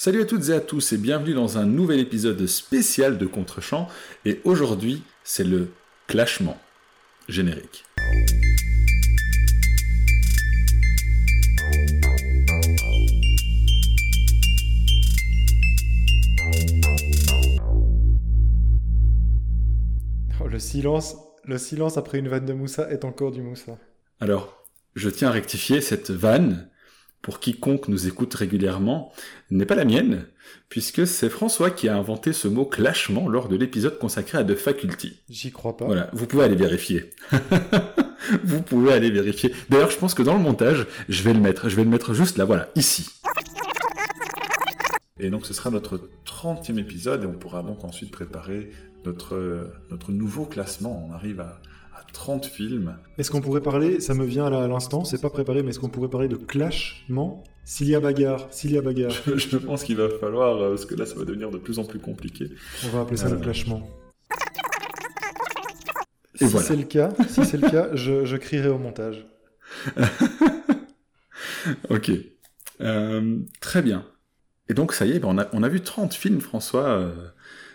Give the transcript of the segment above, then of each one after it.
Salut à toutes et à tous et bienvenue dans un nouvel épisode spécial de Contre-champ. Et aujourd'hui, c'est le clashement générique. Oh, le silence, le silence après une vanne de Moussa est encore du Moussa. Alors, je tiens à rectifier cette vanne pour quiconque nous écoute régulièrement, n'est pas la mienne, puisque c'est François qui a inventé ce mot clashement lors de l'épisode consacré à The Faculty. J'y crois pas. Voilà, vous pouvez aller vérifier. vous pouvez aller vérifier. D'ailleurs, je pense que dans le montage, je vais le mettre. Je vais le mettre juste là, voilà, ici. Et donc, ce sera notre 30e épisode et on pourra donc ensuite préparer notre, notre nouveau classement. On arrive à, 30 films. Est-ce qu'on pourrait parler, ça me vient à l'instant, c'est pas préparé, mais est-ce qu'on pourrait parler de clashement? S'il y a bagarre, s'il y a bagarre Je pense qu'il va falloir, euh, parce que là ça va devenir de plus en plus compliqué. On va appeler ça le euh. clashement. Et si c'est le cas, si c'est le cas, je, crierai au montage. ok. Euh, très bien. Et donc ça y est, ben, on, a, on a vu 30 films, François.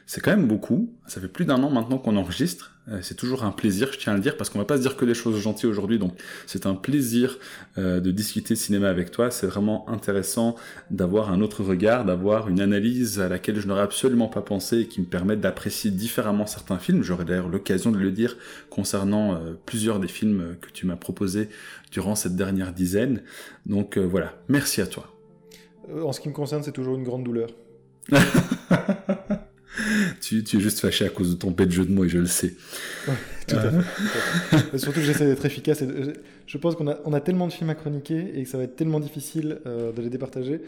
C'est quand même beaucoup. Ça fait plus d'un an maintenant qu'on enregistre. Euh, c'est toujours un plaisir, je tiens à le dire, parce qu'on va pas se dire que des choses gentilles aujourd'hui, donc c'est un plaisir euh, de discuter cinéma avec toi. C'est vraiment intéressant d'avoir un autre regard, d'avoir une analyse à laquelle je n'aurais absolument pas pensé et qui me permet d'apprécier différemment certains films. J'aurai d'ailleurs l'occasion de le dire concernant euh, plusieurs des films que tu m'as proposés durant cette dernière dizaine. Donc voilà, merci à toi. En ce qui me concerne, c'est toujours une grande douleur. tu, es juste fâché à cause de ton bête jeu de mots et je le sais. tout, à fait, Surtout que j'essaie d'être efficace. je pense qu'on a, on a tellement de films à chroniquer et que ça va être tellement difficile euh, de les départager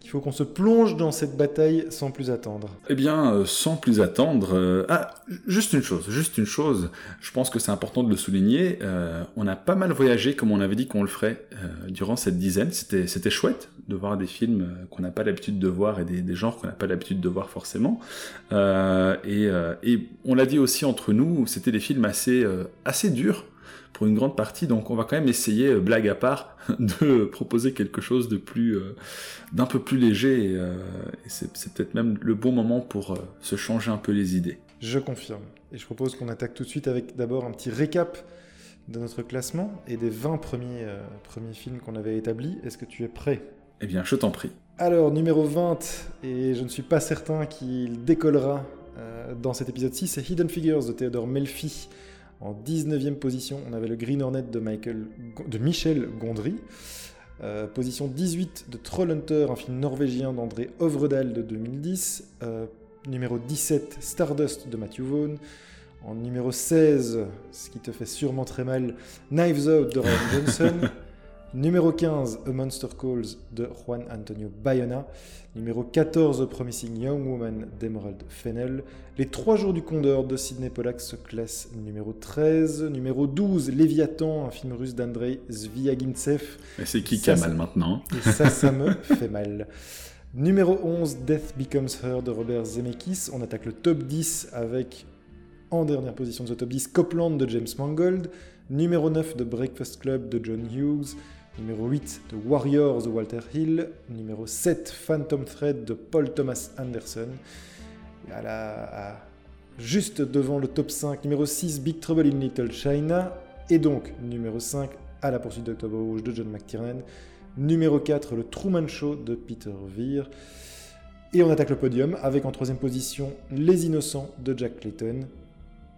qu'il faut qu'on se plonge dans cette bataille sans plus attendre. Eh bien, euh, sans plus attendre, euh, ah, juste une chose, juste une chose, je pense que c'est important de le souligner, euh, on a pas mal voyagé comme on avait dit qu'on le ferait durant cette dizaine, c'était, chouette de voir des films qu'on n'a pas l'habitude de voir et des, des genres qu'on n'a pas l'habitude de voir forcément, et, et, on l'a dit aussi entre nous, c'était des films assez, assez durs, pour une grande partie. Donc on va quand même essayer, euh, blague à part, de proposer quelque chose de plus, euh, d'un peu plus léger. Et, euh, c'est peut-être même le bon moment pour se changer un peu les idées. Je confirme. Et je propose qu'on attaque tout de suite avec d'abord un petit récap de notre classement et des 20 premiers, premiers films qu'on avait établis. Est-ce que tu es prêt? Eh bien, je t'en prie. Alors, numéro 20, et je ne suis pas certain qu'il décollera dans cet épisode-ci, c'est Hidden Figures de Theodore Melfi, en 19e position, on avait le Green Hornet de, Michel Gondry. Euh, position 18 de Trollhunter, un film norvégien d'André Ovredal de 2010. Euh, numéro 17, Stardust de Matthew Vaughn. En numéro 16, ce qui te fait sûrement très mal, Knives Out de Ryan Johnson. Numéro 15, A Monster Calls de Juan Antonio Bayona. Numéro 14, Promising Young Woman d'Emerald Fennel. Les 3 jours du Condor de Sidney Pollack se classe numéro 13. Numéro 12, Léviathan, un film russe d'Andrei Zviagintsev. C'est qui qui a mal maintenant? Et ça, ça me fait mal. Numéro 11, Death Becomes Her de Robert Zemeckis. On attaque le top 10 avec, en dernière position de ce top 10, Copland de James Mangold. Numéro 9, The Breakfast Club de John Hughes. Numéro 8, The Warriors de Walter Hill. Numéro 7, Phantom Thread de Paul Thomas Anderson. À juste devant le top 5, numéro 6, Big Trouble in Little China. Et donc, numéro 5, À la poursuite d'Octobre Rouge de John McTiernan. Numéro 4, Le Truman Show de Peter Weir. Et on attaque le podium avec en troisième position Les Innocents de Jack Clayton.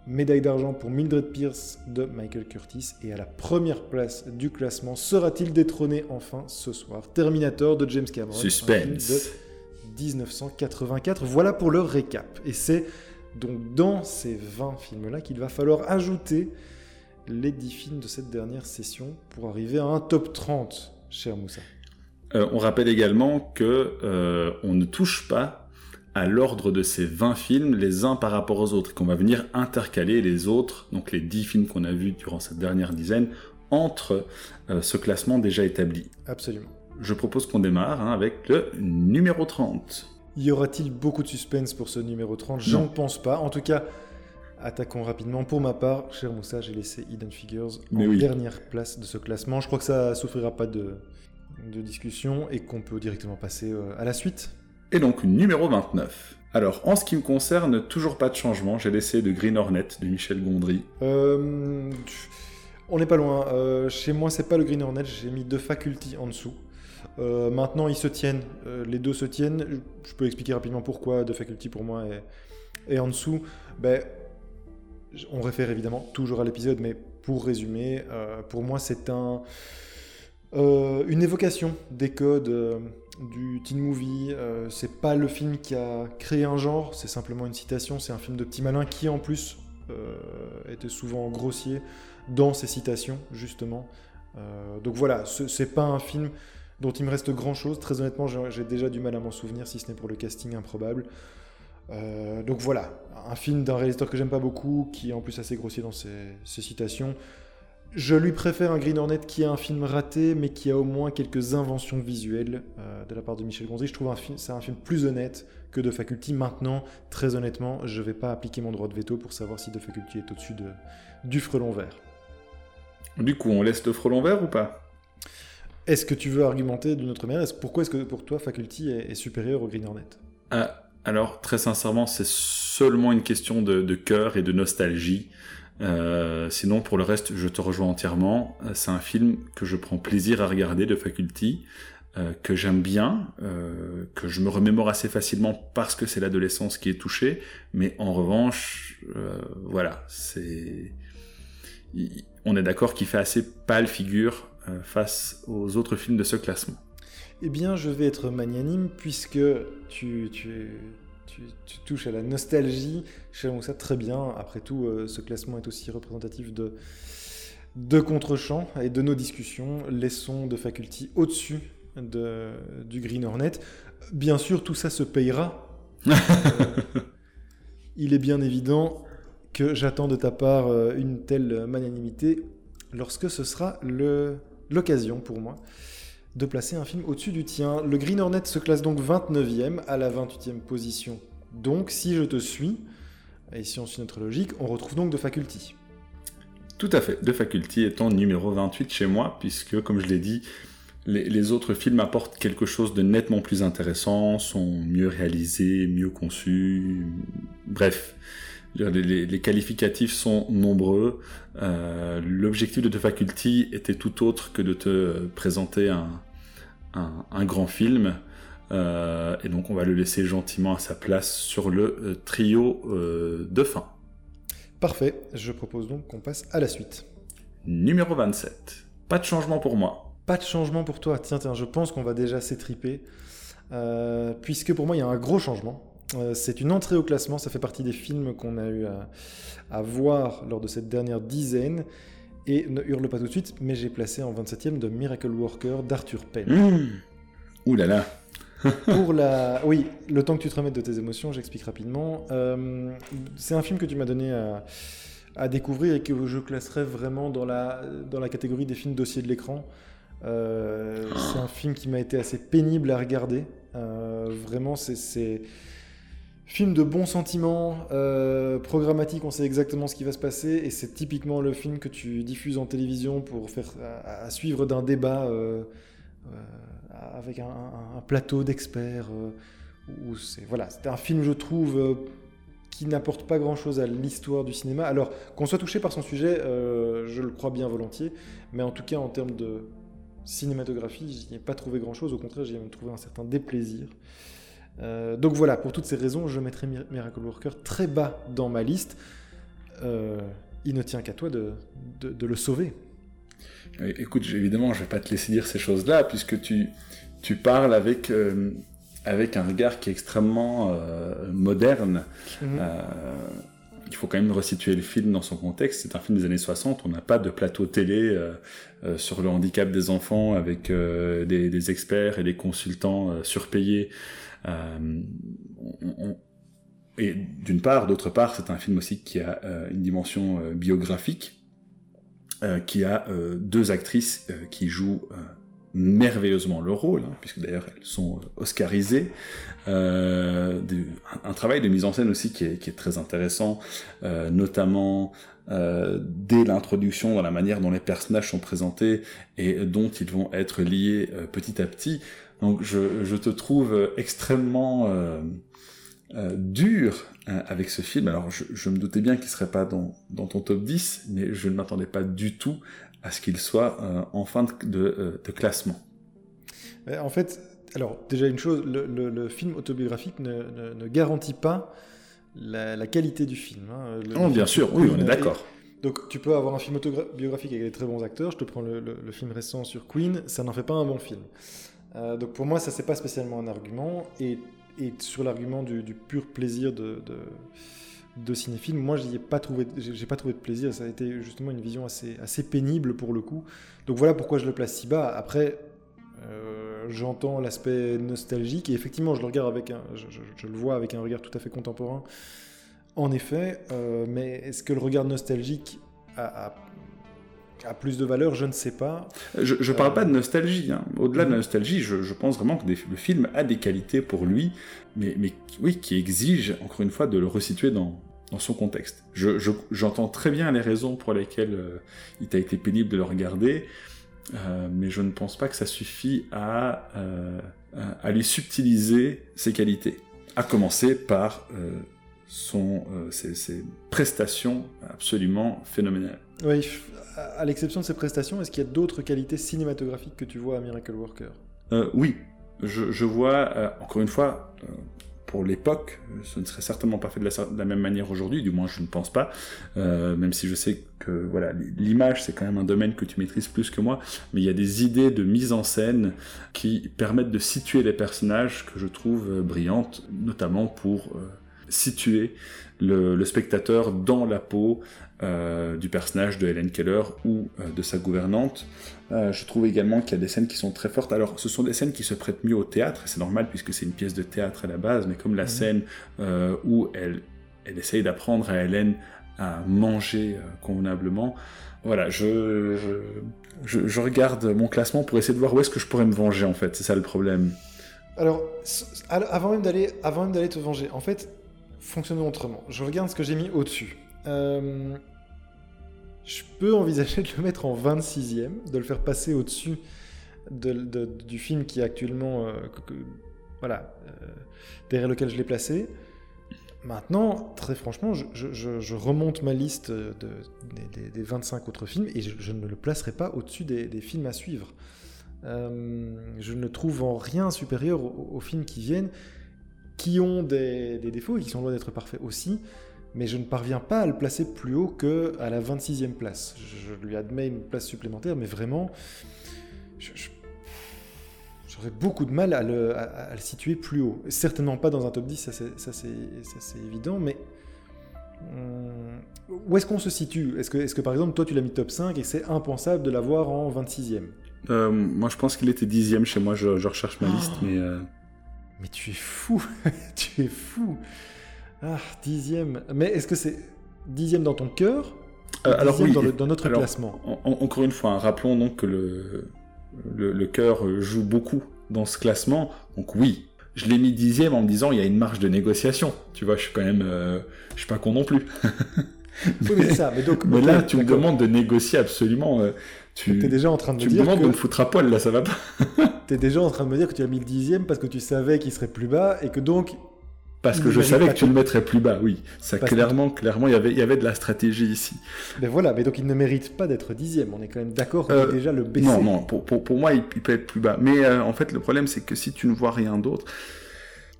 Médaille d'argent pour Mildred Pierce de Michael Curtis. Et à la première place du classement, sera-t-il détrôné enfin ce soir? Terminator de James Cameron. Suspense. De 1984. Voilà pour le récap. Et c'est donc dans ces 20 films-là qu'il va falloir ajouter les 10 films de cette dernière session pour arriver à un top 30, cher Moussa. Euh, on rappelle également que euh, on ne touche pas à l'ordre de ces 20 films, les uns par rapport aux autres, qu'on va venir intercaler les autres, donc les 10 films qu'on a vus durant cette dernière dizaine, entre euh, ce classement déjà établi. Absolument. Je propose qu'on démarre hein, avec le numéro 30. Y aura-t-il beaucoup de suspense pour ce numéro 30 Je ne pense pas. En tout cas, attaquons rapidement. Pour ma part, cher Moussa, j'ai laissé Hidden Figures en dernière place de ce classement. Je crois que ça souffrira pas de, de discussion et qu'on peut directement passer euh, à la suite. Et donc numéro 29. Alors, en ce qui me concerne, toujours pas de changement. J'ai laissé de Green Hornet de Michel Gondry. Euh, on n'est pas loin. Euh, chez moi, c'est pas le Green Hornet. J'ai mis deux facultés en dessous. Euh, maintenant, ils se tiennent. les deux se tiennent. Je peux expliquer rapidement pourquoi deux facultés pour moi et, en dessous. Ben, on réfère évidemment toujours à l'épisode, mais pour résumer, pour moi, c'est un, une évocation des codes du teen movie. Euh, c'est pas le film qui a créé un genre, c'est simplement une citation. C'est un film de petit malin qui, en plus, euh, était souvent grossier dans ses citations, justement. Euh, donc voilà, c'est pas un film dont il me reste grand chose. Très honnêtement, j'ai déjà du mal à m'en souvenir, si ce n'est pour le casting improbable. donc voilà, un film d'un réalisateur que j'aime pas beaucoup, qui est en plus assez grossier dans ses citations. Je lui préfère un Green Hornet qui a un film raté, mais qui a au moins quelques inventions visuelles euh, de la part de Michel Gondry. Je trouve un film, c'est un film plus honnête que De Faculty. Maintenant, très honnêtement, je ne vais pas appliquer mon droit de veto pour savoir si De Faculty est au-dessus de, du frelon vert. Du coup, on laisse le frelon vert ou pas? Est-ce que tu veux argumenter d'une autre manière? Pourquoi est-ce que pour toi Faculty est, supérieur au Green Hornet? Ah, Alors, très sincèrement, c'est seulement une question de, de cœur et de nostalgie. Euh, sinon, pour le reste, je te rejoins entièrement. Euh, c'est un film que je prends plaisir à regarder de Faculty, euh, que j'aime bien, que je me remémore assez facilement parce que c'est l'adolescence qui est touchée. Mais en revanche, voilà, c'est, on est d'accord qu'il fait assez pâle figure face aux autres films de ce classement. Eh bien, je vais être magnanime puisque tu, tu, tu, touches à la nostalgie chez ça très bien. Après tout, euh, ce classement est aussi représentatif de, de contre-champ et de nos discussions. Laissons de faculty au-dessus de, du Green Hornet. Bien sûr, tout ça se payera. Euh, il est bien évident que j'attends de ta part euh, une telle magnanimité lorsque ce sera l'occasion pour moi de placer un film au-dessus du tien. Le Green Hornet se classe donc 29e à la 28e position. Donc, si je te suis, et si on suit notre logique, on retrouve donc De Faculty. Tout à fait, De Faculty étant numéro 28 chez moi, puisque, comme je l'ai dit, les, autres films apportent quelque chose de nettement plus intéressant, sont mieux réalisés, mieux conçus, bref. Les, qualificatifs sont nombreux. Euh, l'objectif de The Faculty était tout autre que de te présenter un, grand film. Euh, et donc on va le laisser gentiment à sa place sur le euh, trio de fin. Parfait, je propose donc qu'on passe à la suite. Numéro 27. Pas de changement pour moi. Pas de changement pour toi. Tiens, tiens, je pense qu'on va déjà s'étriper. puisque pour moi, il y a un gros changement. Euh, c'est une entrée au classement, ça fait partie des films qu'on a eu à, voir lors de cette dernière dizaine. Et ne hurle pas tout de suite, mais j'ai placé en 27e de Miracle Worker d'Arthur Penn. Mmh. Ouh là là Pour la... Oui, le temps que tu te remettes de tes émotions, j'explique rapidement. Euh, c'est un film que tu m'as donné à, découvrir et que je classerais vraiment dans la, dans la catégorie des films dossiers de l'écran. Euh, c'est un film qui m'a été assez pénible à regarder. vraiment, c'est Film de bons sentiments, euh, programmatique, on sait exactement ce qui va se passer, et c'est typiquement le film que tu diffuses en télévision pour faire à, suivre d'un débat euh, euh, avec un, plateau d'experts. c'est voilà, un film, je trouve, qui n'apporte pas grand-chose à l'histoire du cinéma. Alors qu'on soit touché par son sujet, je le crois bien volontiers, mais en tout cas en termes de cinématographie, n'y ai pas trouvé grand-chose. Au contraire, j'ai même trouvé un certain déplaisir. Euh, donc voilà, pour toutes ces raisons, je mettrai Miracle Worker très bas dans ma liste. Euh, il ne tient qu'à toi de, de, le sauver. Écoute, évidemment, je ne vais pas te laisser dire ces choses-là, puisque tu, tu parles avec, euh, avec un regard qui est extrêmement moderne. Mhm. il faut quand même resituer le film dans son contexte. C'est un film des années 60. On n'a pas de plateau télé sur le handicap des enfants avec des, des, experts et des consultants surpayés euh, et d'une part, d'autre part, c'est un film aussi qui a euh, une dimension euh, biographique, qui a deux actrices qui jouent merveilleusement leur rôle, hein, puisque d'ailleurs elles sont oscarisées. un travail de mise en scène aussi qui est, très intéressant, notamment dès l'introduction dans la manière dont les personnages sont présentés et dont ils vont être liés petit à petit. Donc je, je te trouve extrêmement euh, euh dur avec ce film. Alors je, je me doutais bien qu'il serait pas dans, dans, ton top 10, mais je ne m'attendais pas du tout à ce qu'il soit en fin de, de, de classement. En fait, alors déjà une chose, le, le, le film autobiographique ne, ne, ne garantit pas la, qualité du film. Hein. oh, bien sûr, oui, on est d'accord. Donc tu peux avoir un film autobiographique avec des très bons acteurs, je te prends le film récent sur Queen, ça n'en fait pas un bon film. Euh, donc pour moi, ça c'est pas spécialement un argument. Et, et sur l'argument du, pur plaisir de, de, cinéphile, moi j'y ai pas trouvé, j'ai pas trouvé de plaisir. Ça a été justement une vision assez, assez pénible pour le coup. Donc voilà pourquoi je le place si bas. Après, euh, j'entends l'aspect nostalgique et effectivement je le regarde avec un, je, le vois avec un regard tout à fait contemporain. En effet, euh, mais est-ce que le regard nostalgique a, a, plus de valeur Je ne sais pas. Je ne parle euh... pas de nostalgie. Hein. Au-delà de la nostalgie, je, je pense vraiment que des, le film a des qualités pour lui, mais, mais oui, qui exige encore une fois de le resituer dans, dans son contexte. J'entends je, très bien les raisons pour lesquelles euh, il t'a été pénible de le regarder. Euh, mais je ne pense pas que ça suffit à, lui subtiliser ses qualités. À commencer par son, ses, ses, prestations absolument phénoménales. Oui, à l'exception de ses prestations, est-ce qu'il y a d'autres qualités cinématographiques que tu vois à Miracle Worker? Euh, Oui, je, vois, encore une fois, pour l'époque, ce ne serait certainement pas fait de la, même manière aujourd'hui, du moins je ne pense pas, euh, même si je sais que voilà, l'image c'est quand même un domaine que tu maîtrises plus que moi, mais il y a des idées de mise en scène qui permettent de situer les personnages que je trouve brillantes, notamment pour euh, situer le, spectateur dans la peau euh, du personnage de Helen Keller ou euh, de sa gouvernante. Euh, je trouve également qu'il y a des scènes qui sont très fortes. Alors, ce sont des scènes qui se prêtent mieux au théâtre, et c'est normal puisque c'est une pièce de théâtre à la base, mais comme la mmh. scène où elle, elle essaye d'apprendre à Hélène à manger convenablement. Voilà, je, je, je, je, regarde mon classement pour essayer de voir où est-ce que je pourrais me venger, en fait. C'est ça le problème. Alors, avant même d'aller, avant même d'aller te venger, en fait, fonctionnons autrement. Je regarde ce que j'ai mis au-dessus. Euh, je peux envisager de le mettre en 26e, de le faire passer au-dessus de, de, du film qui est actuellement, euh, voilà, euh, derrière lequel je l'ai placé. Maintenant, très franchement, je, remonte ma liste de, des, des, 25 autres films et je, ne le placerai pas au-dessus des, films à suivre. Je ne trouve en rien supérieur aux, films qui viennent, qui ont des, défauts et qui sont loin d'être parfaits aussi mais je ne parviens pas à le placer plus haut que à la 26e place. Je, lui admets une place supplémentaire, mais vraiment, j'aurais beaucoup de mal à le, à, à le, situer plus haut. Certainement pas dans un top 10, ça c'est évident, mais hum, où est-ce qu'on se situe? Est-ce que, est que par exemple, toi tu l'as mis top 5 et c'est impensable de l'avoir en 26e euh, Moi je pense qu'il était 10e chez moi, je, je recherche ma oh. liste, mais... Euh... Mais tu es fou Tu es fou ah, dixième. Mais est-ce que c'est dixième dans ton cœur euh, Alors oui, dans, le, dans notre alors, classement? En, encore une fois, hein, rappelons donc que le, le, le cœur joue beaucoup dans ce classement. Donc oui, je l'ai mis dixième en me disant il y a une marge de négociation. Tu vois, je suis quand même, euh, je suis pas con non plus. mais, oui, mais, ça, mais, donc, mais là, tu me demandes de négocier absolument. Euh, tu es déjà en train de tu me dire. Tu me demandes que... de me foutre à poil, là, ça va pas. tu es déjà en train de me dire que tu as mis le dixième parce que tu savais qu'il serait plus bas et que donc parce que je savais que tu le mettrais plus bas, oui. Ça clairement, que... clairement, il y avait, il y avait de la stratégie ici. Mais voilà, mais donc il ne mérite pas d'être dixième. On est quand même d'accord euh, déjà le baisser. Non, non. Pour, pour, pour moi, il, il, peut être plus bas. Mais euh, en fait, le problème, c'est que si tu ne vois rien d'autre.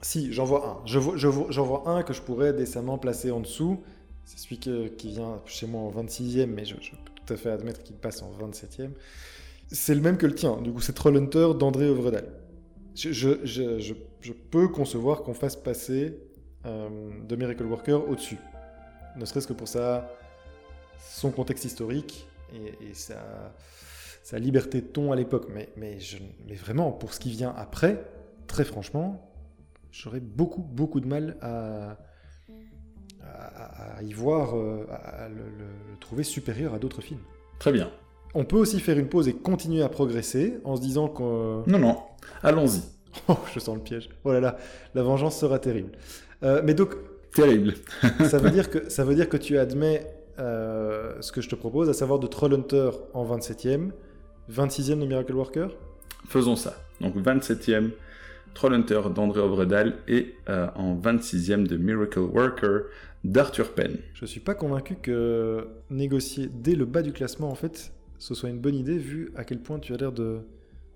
Si, j'en vois un. Je vois, je vois, j'en vois un que je pourrais décemment placer en dessous. C'est celui que, qui vient chez moi en 26e, mais je, je peux tout à fait admettre qu'il passe en 27e. C'est le même que le tien. Du coup, c'est Trollhunter d'André Ovredal je, peux concevoir qu'on fasse passer euh, de Miracle Worker au-dessus. Ne serait-ce que pour ça, son contexte historique et, sa, liberté de ton à l'époque. Mais, vraiment, pour ce qui vient après, très franchement, j'aurais beaucoup, beaucoup de mal à, y voir, euh, à le trouver supérieur à d'autres films. Très bien. On peut aussi faire une pause et continuer à progresser en se disant que... Non, non, allons-y. Oh, je sens le piège. Oh là là, la vengeance sera terrible. Euh, mais donc... Terrible. ça, veut dire que, ça veut dire que tu admets euh, ce que je te propose, à savoir de Trollhunter en 27e, 26e de Miracle Worker? Faisons ça. Donc 27e, Trollhunter d'André Obredal et euh, en 26e de Miracle Worker d'Arthur Penn. Je suis pas convaincu que négocier dès le bas du classement, en fait, ce soit une bonne idée, vu à quel point tu as l'air de,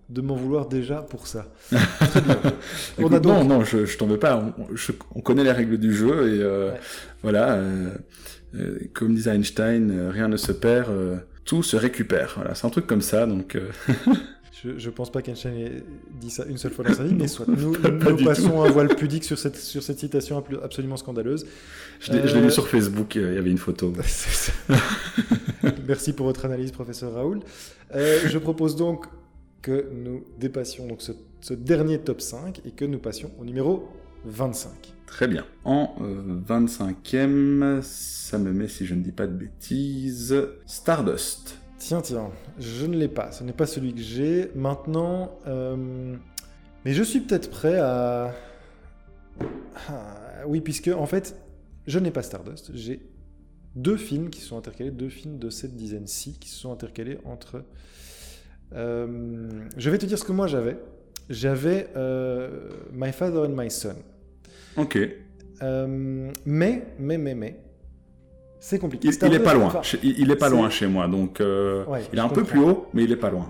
de m'en vouloir déjà pour ça. Très bien. On a donc... Non, non, je, je t'en veux pas. On, on, connaît les règles du jeu et euh, ouais. voilà. Euh, euh, comme disait Einstein, rien ne se perd, tout se récupère. Voilà, c'est un truc comme ça. Donc. Je, je, pense pas qu'Einstein ait dit ça une seule fois dans sa vie, mais soit. Nous, nous passons un voile pudique sur cette, sur cette citation absolument scandaleuse. Je l'ai euh... vu sur Facebook, il y avait une photo. Merci pour votre analyse, professeur Raoul. Euh, je propose donc que nous dépassions donc ce, ce, dernier top 5 et que nous passions au numéro 25. Très bien. En euh, 25e, ça me met, si je ne dis pas de bêtises, Stardust. Tiens, tiens, je ne l'ai pas. Ce n'est pas celui que j'ai. Maintenant, euh... mais je suis peut-être prêt à... Ah, oui, puisque en fait, je n'ai pas Stardust. J'ai deux films qui sont intercalés, deux films de cette dizaine-ci qui se sont intercalés entre... Euh... Je vais te dire ce que moi j'avais. J'avais euh... My Father and My Son. Ok. Mais, mais, mais, mais, c'est compliqué. Il, il est pas loin. Il, il, est pas est... loin chez moi, donc euh, ouais, il est un peu plus haut, mais il est pas loin.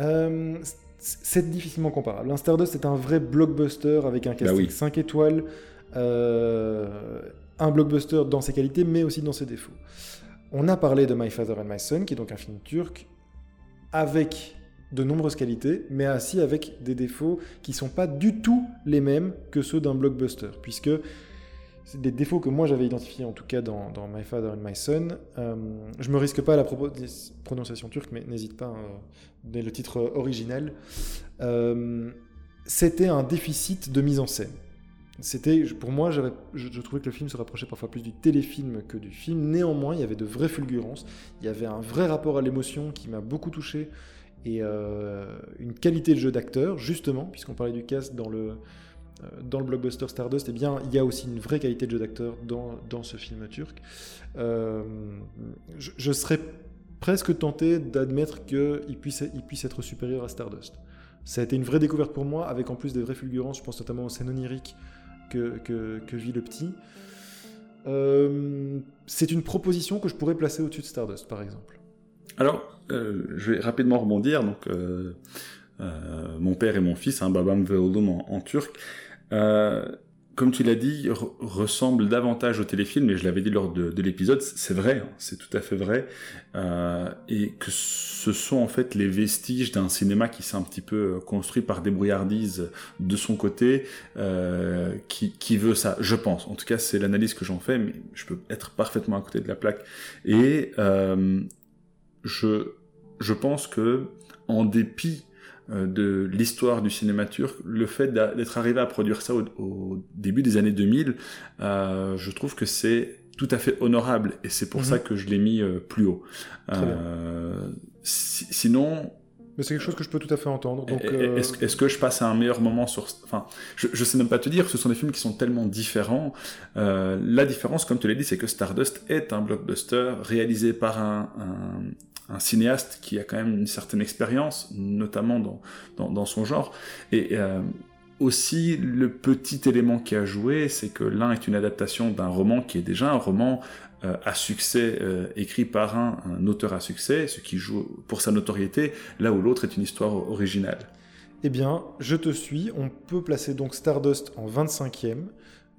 Euh, c'est difficilement comparable. Un Stardust est un vrai blockbuster avec un casting bah oui. 5 étoiles, euh, un blockbuster dans ses qualités, mais aussi dans ses défauts. On a parlé de My Father and My Son, qui est donc un film turc avec de nombreuses qualités, mais aussi avec des défauts qui sont pas du tout les mêmes que ceux d'un blockbuster, puisque c'est des défauts que moi j'avais identifiés en tout cas dans, My Father and My Son. Euh, je me risque pas à la prononciation turque, mais n'hésite pas à euh, le titre original. Euh, C'était un déficit de mise en scène. C'était, pour moi, je, je, trouvais que le film se rapprochait parfois plus du téléfilm que du film. Néanmoins, il y avait de vraies fulgurances. Il y avait un vrai rapport à l'émotion qui m'a beaucoup touché et euh, une qualité de jeu d'acteur, justement, puisqu'on parlait du cast dans le dans le blockbuster Stardust, eh bien, il y a aussi une vraie qualité de jeu d'acteur dans, dans, ce film turc. Euh, je, serais presque tenté d'admettre qu'il puisse, il puisse être supérieur à Stardust. Ça a été une vraie découverte pour moi, avec en plus des vraies fulgurances, je pense notamment aux scènes oniriques que, que, vit le petit. Euh, c'est une proposition que je pourrais placer au-dessus de Stardust, par exemple. Alors, euh, je vais rapidement rebondir. Donc, euh, euh, mon père et mon fils, hein, Babam Veoldum en turc, euh, comme tu l'as dit, re ressemble davantage au téléfilm, et je l'avais dit lors de, de l'épisode, c'est vrai, hein, c'est tout à fait vrai, euh, et que ce sont en fait les vestiges d'un cinéma qui s'est un petit peu construit par débrouillardise de son côté, euh, qui, veut ça, je pense. En tout cas, c'est l'analyse que j'en fais, mais je peux être parfaitement à côté de la plaque. Et euh, je, je pense que, en dépit euh, de l'histoire du cinéma turc, le fait d'être arrivé à produire ça au, au, début des années 2000, euh, je trouve que c'est tout à fait honorable et c'est pour mmh. ça que je l'ai mis euh, plus haut. Euh, si, sinon, mais c'est quelque chose que je peux tout à fait entendre. Donc, euh... est-ce, est que je passe à un meilleur moment sur... Enfin, je, je sais même pas te dire, ce sont des films qui sont tellement différents. Euh, la différence, comme tu l'as dit, c'est que Stardust est un blockbuster réalisé par un, un, un, cinéaste qui a quand même une certaine expérience, notamment dans, dans, son genre. Et euh, aussi, le petit élément qui a joué, c'est que l'un est une adaptation d'un roman qui est déjà un roman euh, à succès euh, écrit par un, auteur à succès, ce qui joue pour sa notoriété, là où l'autre est une histoire originale. Eh bien, je te suis. On peut placer donc Stardust en 25e.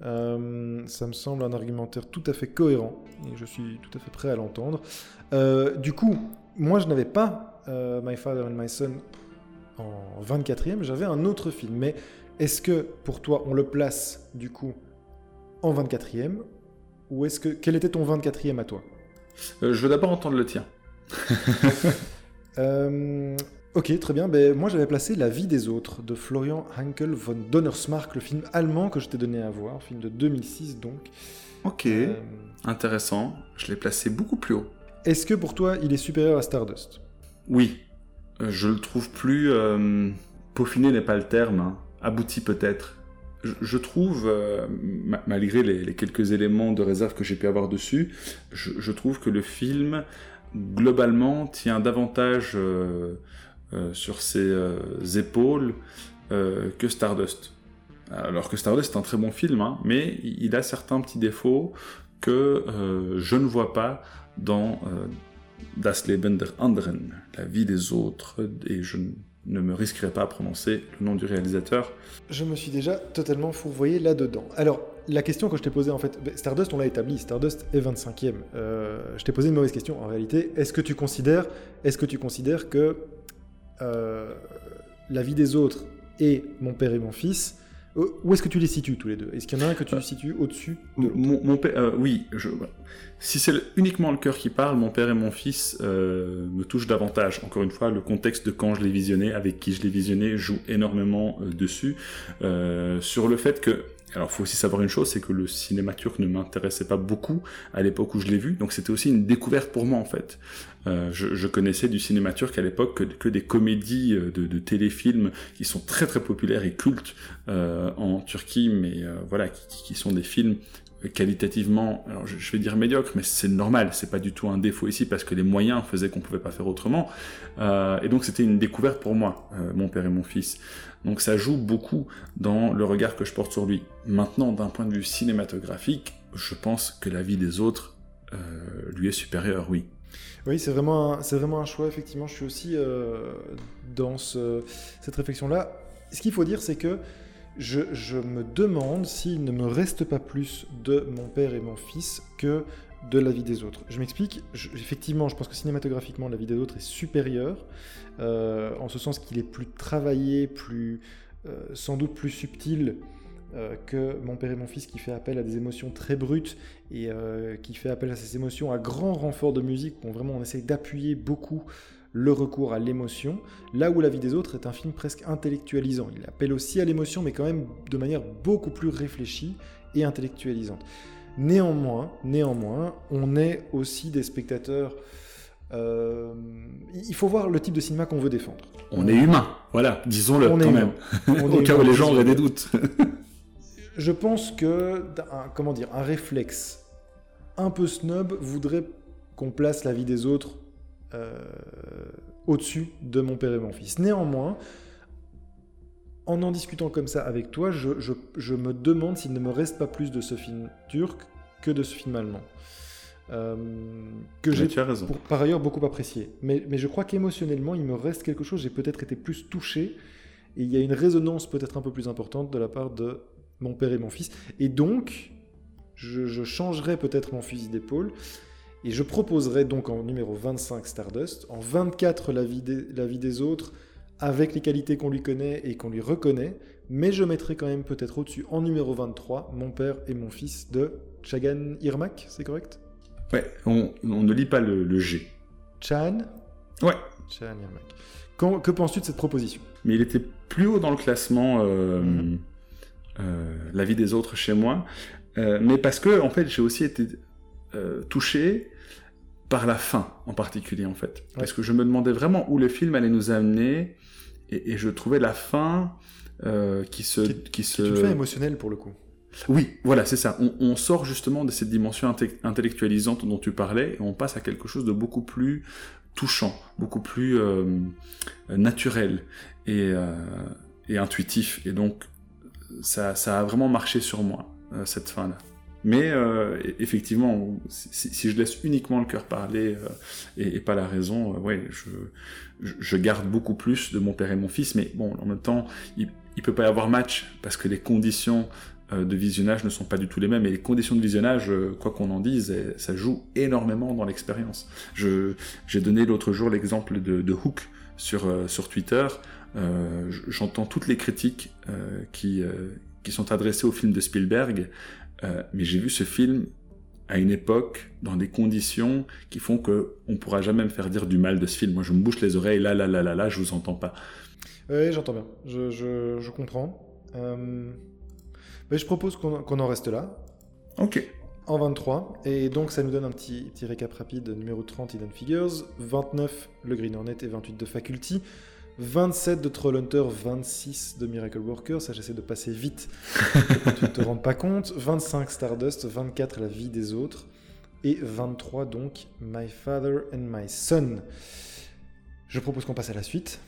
Euh, ça me semble un argumentaire tout à fait cohérent et je suis tout à fait prêt à l'entendre. Du coup, moi je n'avais pas euh, My Father and My Son en 24e, j'avais un autre film. Mais est-ce que pour toi on le place du coup en 24e ou est-ce que quel était ton 24e à toi? Euh, Je veux d'abord entendre le tien. euh, ok, très bien. Ben, moi, j'avais placé La vie des autres de Florian Hankel von Donnersmarck, le film allemand que je t'ai donné à voir, film de 2006 donc. Ok, intéressant. Je l'ai placé beaucoup plus haut. Est-ce que pour toi, il est supérieur à Stardust? Oui. Euh, je le trouve plus... Euh, peaufiné n'est pas le terme. Hein. Abouti peut-être. je, trouve, euh, malgré les, quelques éléments de réserve que j'ai pu avoir dessus, je, trouve que le film, globalement, tient davantage euh, sur ses épaules que Stardust. Alors que Stardust est un très bon film, hein, mais il a certains petits défauts que je ne vois pas dans Das Leben der anderen, la vie des autres, et je ne me risquerai pas à prononcer le nom du réalisateur. Je me suis déjà totalement fourvoyé là-dedans. Alors, la question que je t'ai posée, en fait, ben, Stardust, on l'a établi, Stardust est 25e. Euh, je t'ai posé une mauvaise question, en réalité. Est-ce que tu considères, est-ce que, tu considères que euh, La vie des autres et Mon père et mon fils euh, où est-ce que tu les situes tous les deux? Est-ce qu'il y en a un que tu situes au-dessus mon, père, Oui, je, si c'est uniquement le cœur qui parle, mon père et mon fils euh, me touchent davantage. Encore une fois, le contexte de quand je l'ai visionné, avec qui je l'ai visionné, joue énormément euh, dessus. Euh, sur le fait que alors, il faut aussi savoir une chose, c'est que le cinéma turc ne m'intéressait pas beaucoup à l'époque où je l'ai vu, donc c'était aussi une découverte pour moi en fait. Euh, je, connaissais du cinéma turc à l'époque que, des comédies de, de, téléfilms qui sont très très populaires et cultes euh, en Turquie, mais euh, voilà, qui, qui, sont des films qualitativement, alors je, vais dire médiocre, mais c'est normal, c'est pas du tout un défaut ici parce que les moyens faisaient qu'on pouvait pas faire autrement. Euh, et donc c'était une découverte pour moi, euh, mon père et mon fils. Donc ça joue beaucoup dans le regard que je porte sur lui. Maintenant, d'un point de vue cinématographique, je pense que la vie des autres euh, lui est supérieure, oui. Oui, c'est vraiment, vraiment un choix, effectivement. Je suis aussi dans cette réflexion-là. Ce qu'il faut dire, c'est que je, me demande s'il ne me reste pas plus de mon père et mon fils que de la vie des autres. Je m'explique, effectivement, je pense que cinématographiquement, la vie des autres est supérieure, euh, en ce sens qu'il est plus travaillé, plus, euh, sans doute plus subtil euh, que mon père et mon fils qui fait appel à des émotions très brutes et qui fait appel à ces émotions à grand renfort de musique, où vraiment on essaie d'appuyer beaucoup le recours à l'émotion, là où La vie des autres est un film presque intellectualisant. Il appelle aussi à l'émotion, mais quand même de manière beaucoup plus réfléchie et intellectualisante. Néanmoins, néanmoins, on est aussi des spectateurs. Euh, il faut voir le type de cinéma qu'on veut défendre. On est humain, voilà, disons-le quand même. Au cas où les gens auraient des doutes. Je pense que, comment dire, un réflexe un peu snob voudrait qu'on place la vie des autres euh, au-dessus de mon père et mon fils. Néanmoins, en en discutant comme ça avec toi, je, me demande s'il ne me reste pas plus de ce film turc que de ce film allemand. Euh, que j'ai par ailleurs beaucoup apprécié. Mais, mais je crois qu'émotionnellement, il me reste quelque chose. J'ai peut-être été plus touché et il y a une résonance peut-être un peu plus importante de la part de mon père et mon fils. Et donc, je, je changerai peut-être mon fusil d'épaule et je proposerai donc en numéro 25 Stardust, en 24 la vie des, la vie des autres, avec les qualités qu'on lui connaît et qu'on lui reconnaît, mais je mettrai quand même peut-être au-dessus en numéro 23 Mon père et mon fils de Chagan Irmak, c'est correct? Ouais, on, ne lit pas le, G. Chan Ouais. Chan Irmak. que penses-tu de cette proposition? Mais il était plus haut dans le classement euh, mhm. La vie des autres chez moi, euh, mais parce que en fait j'ai aussi été touché par la fin en particulier en fait. Parce que je me demandais vraiment où le film allait nous amener et, je trouvais la fin euh, qui se... Qui, qui se... une fin émotionnelle pour le coup. Oui, voilà, c'est ça. On, sort justement de cette dimension intellectualisante dont tu parlais et on passe à quelque chose de beaucoup plus touchant, beaucoup plus euh, naturel et, euh, et, intuitif. Et donc, ça, a vraiment marché sur moi, cette fin-là. Mais euh, effectivement, si, je laisse uniquement le cœur parler euh, et, pas la raison, euh, je, garde beaucoup plus de mon père et mon fils. Mais bon, en même temps, il, il peut pas y avoir match parce que les conditions de visionnage ne sont pas du tout les mêmes. Et les conditions de visionnage, quoi qu'on en dise, ça joue énormément dans l'expérience. J'ai donné l'autre jour l'exemple de, de, Hook sur, sur Twitter. J'entends toutes les critiques qui, qui sont adressées au film de Spielberg euh, mais j'ai vu ce film à une époque, dans des conditions qui font que on pourra jamais me faire dire du mal de ce film. Moi, je me bouche les oreilles, là, là, là, là, là, je vous entends pas. Oui, j'entends bien. Je, je, je comprends. Euh... Mais je propose qu'on en reste là. Ok. En 23. Et donc, ça nous donne un petit, petit récap rapide. Numéro 30, Hidden Figures. 29, le Green Hornet. Et 28 de Faculty. 27 de Trollhunter, 26 de Miracle Worker, ça j'essaie de passer vite tu ne te rendes pas compte, 25 Stardust, 24 La vie des autres, et 23 donc My Father and My Son. Je propose qu'on passe à la suite.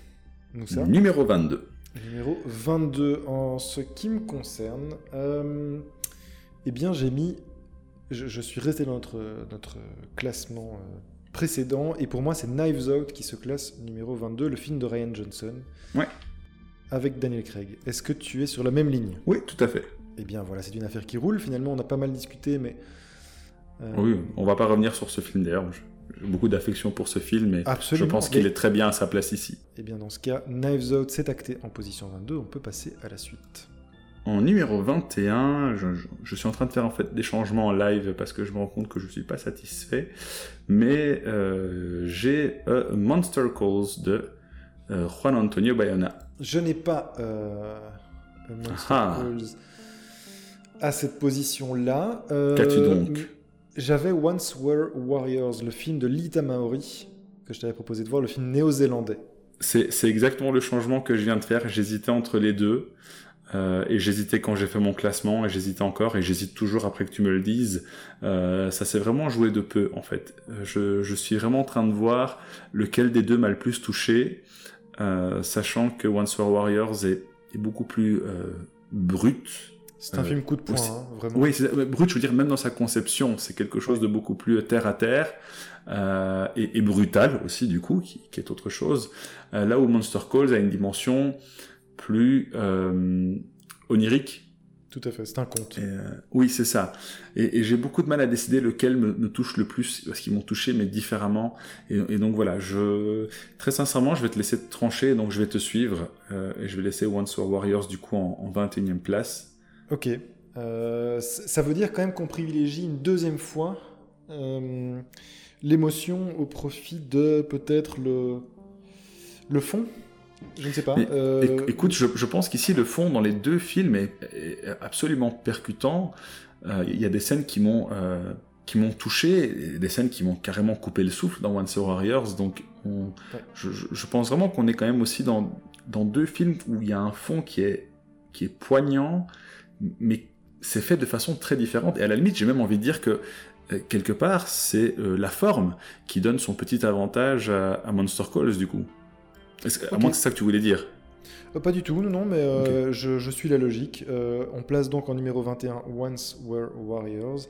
Moussa. Numéro 22. Numéro 22. En ce qui me concerne, euh, eh bien j'ai mis... Je, je suis resté dans notre, notre classement euh, précédent, et pour moi c'est Knives Out qui se classe numéro 22, le film de Ryan Johnson. Ouais. Avec Daniel Craig. Est-ce que tu es sur la même ligne? Oui, tout à fait. Eh bien voilà, c'est une affaire qui roule. Finalement, on a pas mal discuté, mais... euh, Oui, on va pas revenir sur ce film d'ailleurs. J'ai beaucoup d'affection pour ce film et Absolument. je pense qu'il est très bien à sa place ici. Eh bien dans ce cas, Knives Out s'est acté en position 22, on peut passer à la suite. En numéro 21, je, je- je suis en train de faire en fait des changements en live parce que je me rends compte que je suis pas satisfait. Mais euh, j'ai A Monster Calls de euh, Juan Antonio Bayona. Je n'ai pas euh, Monster Ah. Calls à cette position-là. Euh, Qu'as-tu donc J'avais Once Were Warriors, le film de Lita Maori, que je t'avais proposé de voir, le film néo-zélandais. C'est exactement le changement que je viens de faire. J'hésitais entre les deux. Euh, et j'hésitais quand j'ai fait mon classement, et j'hésitais encore, et j'hésite toujours après que tu me le dises. Euh, ça s'est vraiment joué de peu, en fait. Euh, Je, je suis vraiment en train de voir lequel des deux m'a le plus touché, euh, sachant que Once Were Warriors est, est beaucoup plus brut. C'est un film coup de poing, aussi. hein, vraiment. Oui, brut, je veux dire, même dans sa conception, c'est quelque chose de beaucoup plus terre à terre et, et brutal aussi, du coup, qui, qui est autre chose. Là où Monster Calls a une dimension plus euh, onirique. Tout à fait, c'est un conte. Et, euh, oui, c'est ça. Et, et j'ai beaucoup de mal à décider lequel me, me touche le plus, parce qu'ils m'ont touché, mais différemment. Et, et donc voilà, je très sincèrement, je vais te laisser te trancher, donc je vais te suivre, euh, et je vais laisser Once Were Warriors, du coup, en, en 21e place. Ok. Euh, ça veut dire quand même qu'on privilégie une deuxième fois euh, l'émotion au profit de peut-être le, le fond? Je ne sais pas. Euh, Éc- Écoute, je, je pense qu'ici le fond dans les deux films est, est absolument percutant. Euh, Il y a des scènes qui m'ont euh, qui m'ont touché, des scènes qui m'ont carrément coupé le souffle dans Once Warriors. Donc, on- je, je- je pense vraiment qu'on est quand même aussi dans dans deux films où il y a un fond qui est qui est poignant, mais c'est fait de façon très différente. Et à la limite, j'ai même envie de dire que quelque part, c'est la forme qui donne son petit avantage à, à Monster Calls du coup. À moins que c'est ça que tu voulais dire. Euh, Pas du tout, non, non, mais euh, je, je suis la logique. Euh, on place donc en numéro 21 Once Were Warriors.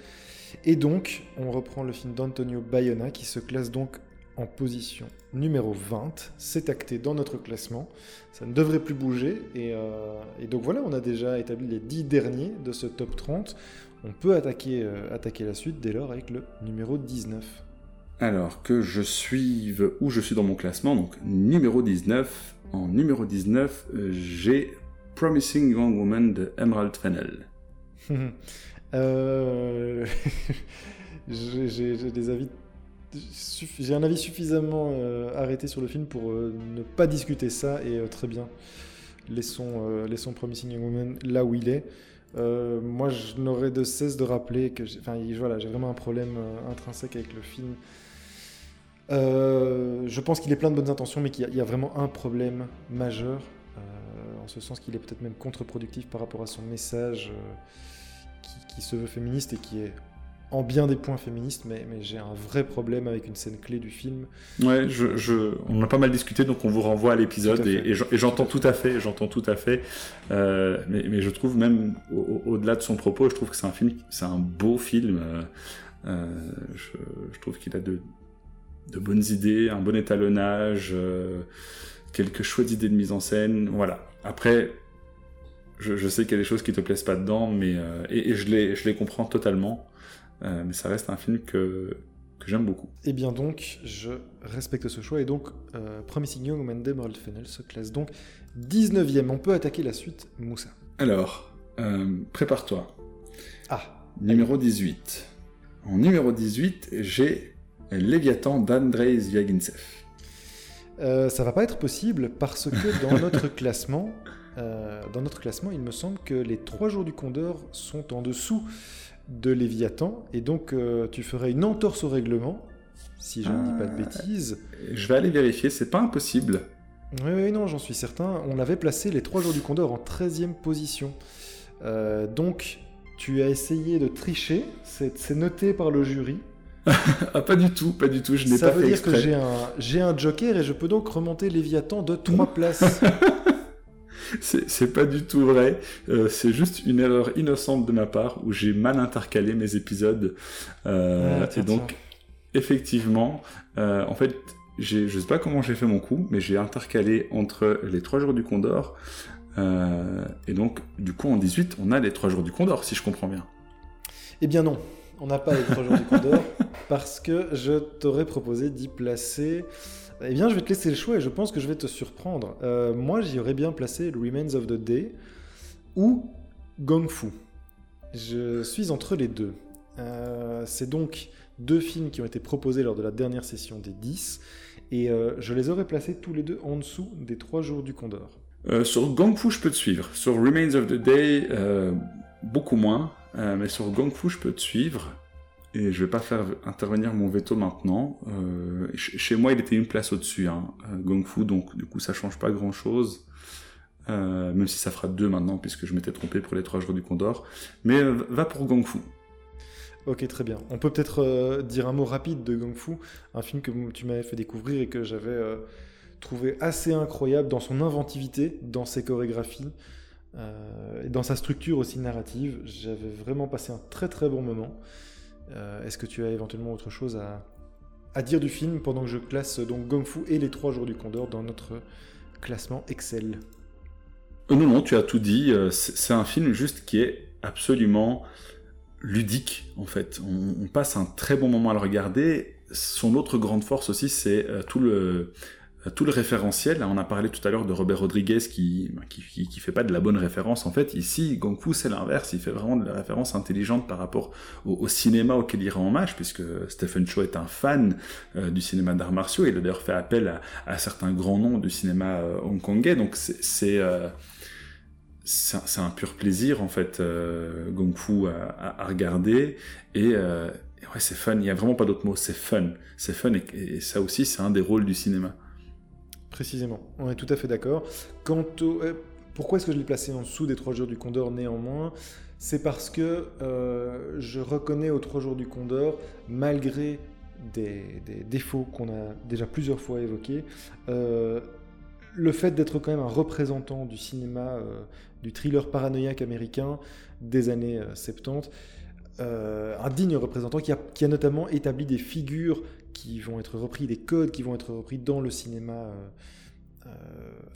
Et donc, on reprend le film d'Antonio Bayona qui se classe donc en position numéro 20. C'est acté dans notre classement. Ça ne devrait plus bouger. Et, et donc voilà, on a déjà établi les 10 derniers de ce top 30. On peut attaquer, attaquer la suite dès lors avec le numéro 19. Alors que je suive où je suis dans mon classement, donc numéro 19. En numéro 19, euh, j'ai Promising Young Woman de Emerald Fennell. Euh, j'ai un avis suffisamment euh, arrêté sur le film pour ne pas discuter ça et très bien. Laissons, Promising Young Woman là où il est. Moi, je n'aurais de cesse de rappeler que j'ai voilà, vraiment un problème intrinsèque avec le film. Euh, je pense qu'il est plein de bonnes intentions, mais qu'il y a- il y, a vraiment un problème majeur, euh, en ce sens qu'il est peut-être même contre-productif par rapport à son message euh, qui, qui se veut féministe et qui est en bien des points féministe, mais, mais j'ai un vrai problème avec une scène clé du film. Ouais, je, je- on a pas mal discuté, donc on vous renvoie à l'épisode et, j'entends tout à fait, j'entends tout à fait. Euh, mais, mais je trouve même au- au- au-delà de son propos, je trouve que c'est un film, c'est un beau film. euh, je, je trouve qu'il a de, de bonnes idées, un bon étalonnage, euh, quelques chouettes idées de mise en scène. Voilà. Après, je, je sais qu'il y a des choses qui te plaisent pas dedans, mais euh, et, et je les, je les comprends totalement. Euh, mais ça reste un film que que j'aime beaucoup. Et bien donc, je respecte ce choix, et donc Promising Young Woman d'Emerald Fennell se classe donc 19ème. On peut attaquer la suite, Moussa. Alors, prépare-toi. Ah, Numéro 18. En numéro 18, j'ai Léviathan d'Andrei Zviagintsev. Euh, ça va pas être possible parce que dans notre classement, euh, dans notre classement, il me semble que les trois jours du Condor sont en dessous de Léviathan, et donc euh, tu ferais une entorse au règlement, si je ne dis pas de Ah. bêtises. Je vais aller vérifier, c'est pas impossible. Oui, oui, non, j'en suis certain. On avait placé les trois jours du Condor en 13e position. Euh, donc, tu as essayé de tricher. C'est noté par le jury. Ah, pas du tout, pas du tout. Je n'ai pas fait dire que j'ai un, j'ai un joker et je peux donc remonter Léviathan de 3 places. c'est pas du tout vrai. Euh, c'est juste une erreur innocente de ma part où j'ai mal intercalé mes épisodes. Euh, ah, et donc, effectivement, euh, en fait, je sais pas comment j'ai fait mon coup, mais j'ai intercalé entre les 3 jours du Condor. et donc, du coup, en 18, on a les 3 jours du Condor, si je comprends bien. Eh bien non, on n'a pas les 3 jours du Condor, parce que je t'aurais proposé d'y placer eh bien, je vais te laisser le choix et je pense que je vais te surprendre. Euh, moi, j'y aurais bien placé Remains of the Day ou Gong Fu. Je suis entre les deux. Euh, c'est donc deux films qui ont été proposés lors de la dernière session des 10 et euh, je les aurais placés tous les deux en dessous des 3 jours du Condor. sur Gong Fu, je peux te suivre. Sur Remains of the Day, beaucoup moins. Mais sur Gong Fu, je peux te suivre et je vais pas faire intervenir mon veto maintenant. Euh, chez moi, il était une place au-dessus, hein, euh, Gong Fu, donc du coup, ça change pas grand-chose. Euh, même si ça fera deux maintenant, puisque je m'étais trompé pour les trois jours du Condor. Mais va pour Gong Fu. Ok, très bien. On peut peut-être dire un mot rapide de Gong Fu, un film que tu m'avais fait découvrir et que j'avais trouvé assez incroyable dans son inventivité, dans ses chorégraphies. Et dans sa structure aussi narrative, j'avais vraiment passé un très très bon moment. Euh, est-ce que tu as éventuellement autre chose à, dire du film pendant que je classe donc Gong Fu et les trois jours du Condor dans notre classement Excel? Euh, Non, non, tu as tout dit. Euh, c'est un film juste qui est absolument ludique en fait. on, passe un très bon moment à le regarder. Son autre grande force aussi, c'est tout le tout le référentiel, on a parlé tout à l'heure de Robert Rodriguez qui, qui, qui, fait pas de la bonne référence en fait. Ici, Gong Fu c'est l'inverse, il fait vraiment de la référence intelligente par rapport au, cinéma auquel il rend hommage, puisque Stephen Chow est un fan euh, du cinéma d'arts martiaux. Il a d'ailleurs fait appel à, certains grands noms du cinéma euh, hongkongais, donc c'est euh, c'est un pur plaisir en fait Gong Fu à, à, regarder et, ouais c'est fun. Il y a vraiment pas d'autre mot, c'est fun, c'est fun et ça aussi c'est un des rôles du cinéma. Précisément, on est tout à fait d'accord. Quant au... Euh, pourquoi est-ce que je l'ai placé en dessous des 3 jours du Condor néanmoins? C'est parce que euh, je reconnais aux 3 jours du Condor, malgré des, défauts qu'on a déjà plusieurs fois évoqués, euh, le fait d'être quand même un représentant du cinéma, du thriller paranoïaque américain des années 70, un digne représentant qui a, notamment établi des figures qui vont être repris, des codes qui vont être repris dans le cinéma euh, euh,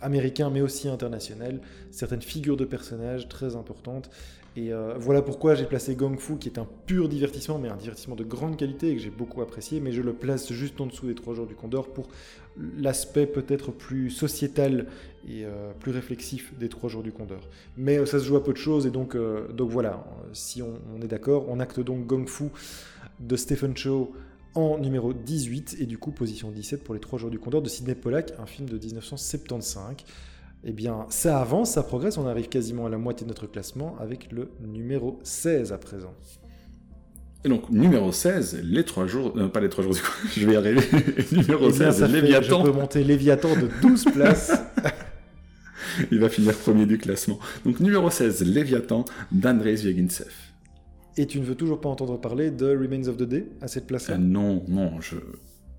américain, mais aussi international, certaines figures de personnages très importantes. Et euh, voilà pourquoi j'ai placé Gong Fu, qui est un pur divertissement, mais un divertissement de grande qualité et que j'ai beaucoup apprécié, mais je le place juste en dessous des trois jours du Condor pour l'aspect peut-être plus sociétal et plus réflexif des trois jours du Condor. Mais ça se joue à peu de choses, et donc, donc voilà, si on, on est d'accord, on acte donc Gong Fu de Stephen Chow en numéro 18 et du coup position 17 pour les 3 jours du Condor de Sidney Pollack, un film de 1975. Eh bien, ça avance, ça progresse, on arrive quasiment à la moitié de notre classement avec le numéro 16 à présent. Et donc, numéro 16, les 3 jours, euh, pas les 3 jours du coup, je vais y arriver. numéro 16, eh Léviathan. je peux monter Léviathan de 12 places. Il va finir premier du classement. Donc, numéro 16, Léviathan d'Andrei Zviagintsev. Et tu ne veux toujours pas entendre parler de Remains of the Day à cette place-là euh, Non, non, je.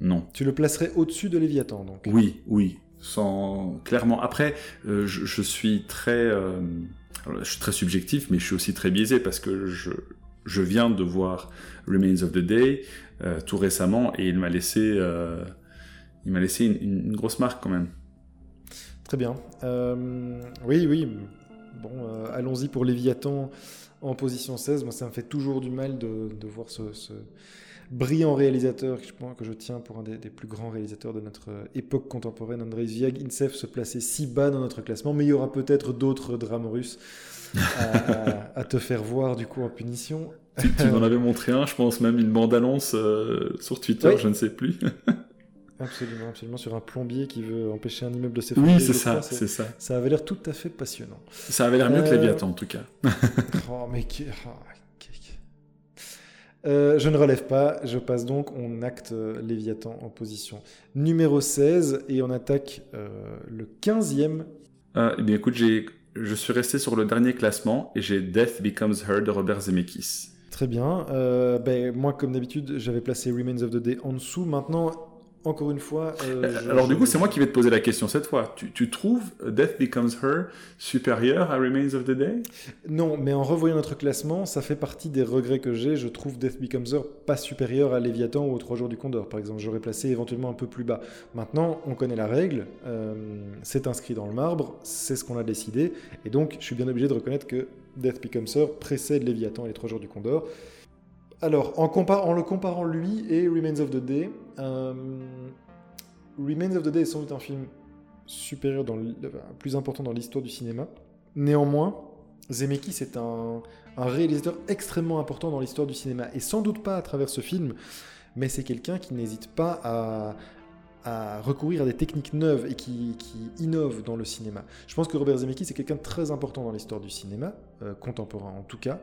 Non. Tu le placerais au-dessus de Léviathan, donc Oui, oui. Sans... Clairement. Après, euh, je, suis très. Euh, je suis très subjectif, mais je suis aussi très biaisé parce que je, je viens de voir Remains of the Day tout récemment et il m'a laissé. il m'a laissé une, grosse marque quand même. Très bien. oui, oui. Bon, allons-y pour Léviathan en position 16. Moi, ça me fait toujours du mal de, voir ce, brillant réalisateur que je, que je tiens pour un des, plus grands réalisateurs de notre époque contemporaine, Andrei Zviag-Intsev, se placer si bas dans notre classement. Mais il y aura peut-être d'autres drames russes à, te faire voir du coup en punition. Tu, m'en avais montré un, je pense même une bande-annonce euh, sur Twitter, je ne sais plus. Absolument, absolument, sur un plombier qui veut empêcher un immeuble de s'effondrer. Oui, c'est ça, c'est ça. Ça avait l'air tout à fait passionnant. Ça avait l'air mieux que euh, Léviathan, en tout cas. oh, mais... Euh, je ne relève pas, je passe donc, on acte euh, Léviathan en position numéro 16 et on attaque euh, le 15e. eh bien écoute, je suis resté sur le dernier classement et j'ai Death Becomes Her de Robert Zemeckis. Très bien. ben, moi, comme d'habitude, j'avais placé Remains of the Day en dessous. Maintenant, encore une fois. Euh, euh, alors, du coup, c'est moi qui vais te poser la question cette fois. Tu, trouves Death Becomes Her supérieur à Remains of the Day? Non, mais en revoyant notre classement, ça fait partie des regrets que j'ai. Je trouve Death Becomes Her pas supérieur à Léviathan ou aux Trois Jours du Condor, par exemple. J'aurais placé éventuellement un peu plus bas. Maintenant, on connaît la règle. Euh, c'est inscrit dans le marbre. C'est ce qu'on a décidé. Et donc, je suis bien obligé de reconnaître que Death Becomes Her précède Léviathan et les Trois Jours du Condor. Alors, en, le comparant lui et Remains of the Day, euh, Remains of the Day est sans doute un film supérieur, plus important dans l'histoire du cinéma. Néanmoins, Zemeckis est un, réalisateur extrêmement important dans l'histoire du cinéma, et sans doute pas à travers ce film, mais c'est quelqu'un qui n'hésite pas à, recourir à des techniques neuves et qui, innove dans le cinéma. Je pense que Robert Zemeckis est quelqu'un très important dans l'histoire du cinéma, euh, contemporain en tout cas.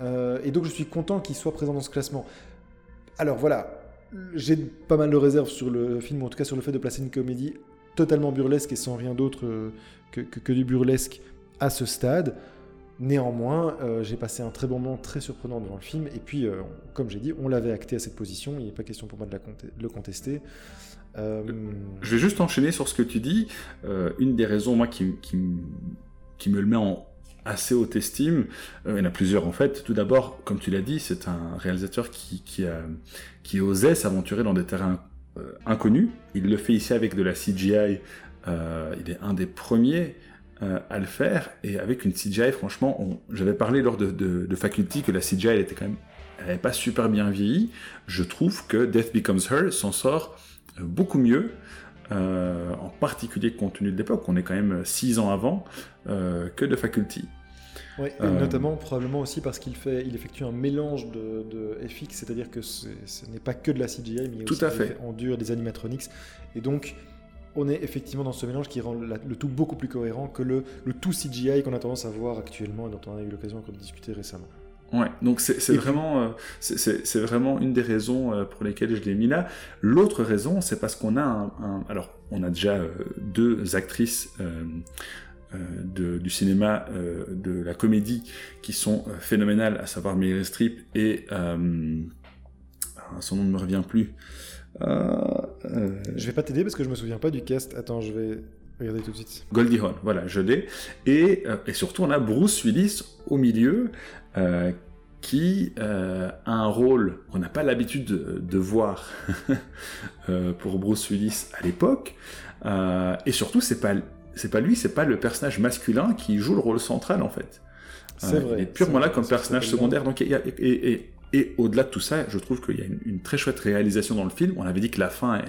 Euh, et donc je suis content qu'il soit présent dans ce classement. Alors voilà, j'ai pas mal de réserves sur le film, en tout cas sur le fait de placer une comédie totalement burlesque et sans rien d'autre euh, que, du burlesque à ce stade. Néanmoins, euh, j'ai passé un très bon moment très surprenant devant le film. Et puis, comme j'ai dit, on l'avait acté à cette position. Il n'est pas question pour moi de, le contester. Je vais juste enchaîner sur ce que tu dis. une des raisons, moi, qui, qui, qui me le met en, assez haute estime. Euh, il y en a plusieurs en fait. Tout d'abord, comme tu l'as dit, c'est un réalisateur qui, a, qui osait s'aventurer dans des terrains euh, inconnus. Il le fait ici avec de la CGI. Euh, il est un des premiers à le faire. Et avec une CGI, franchement, j'avais parlé lors de, Faculty que la CGI, était quand même, n'avait pas super bien vieilli. Je trouve que Death Becomes Her s'en sort beaucoup mieux. en particulier compte tenu de l'époque, on est quand même six ans avant que de Faculty. Oui, euh, notamment probablement aussi parce qu'il fait, il effectue un mélange de, FX, c'est-à-dire que ce n'est pas que de la CGI, mais tout à fait. en dur des animatronics. Et donc, on est effectivement dans ce mélange qui rend le tout beaucoup plus cohérent que le, le tout CGI qu'on a tendance à voir actuellement et dont on a eu l'occasion de discuter récemment. Ouais, donc c'est vraiment, euh, c'est vraiment une des raisons euh, pour lesquelles je l'ai mis là. L'autre raison, c'est parce qu'on a un, alors on a déjà deux actrices euh, du cinéma, euh, de la comédie, qui sont euh, phénoménales, à savoir Meryl Streep et son nom ne me revient plus. Je vais pas t'aider parce que je me souviens pas du cast. Attends, je vais regarder tout de suite. Goldie Hawn, voilà, je l'ai. Et, et, surtout, on a Bruce Willis au milieu, qui a un rôle qu'on n'a pas l'habitude de, de, voir pour Bruce Willis à l'époque. et surtout, c'est pas c'est pas lui, c'est pas le personnage masculin qui joue le rôle central en fait. C'est euh, vrai. Il est purement là comme personnage secondaire. Donc, y a, et, et, au-delà de tout ça, je trouve qu'il y a une, très chouette réalisation dans le film. On avait dit que la fin,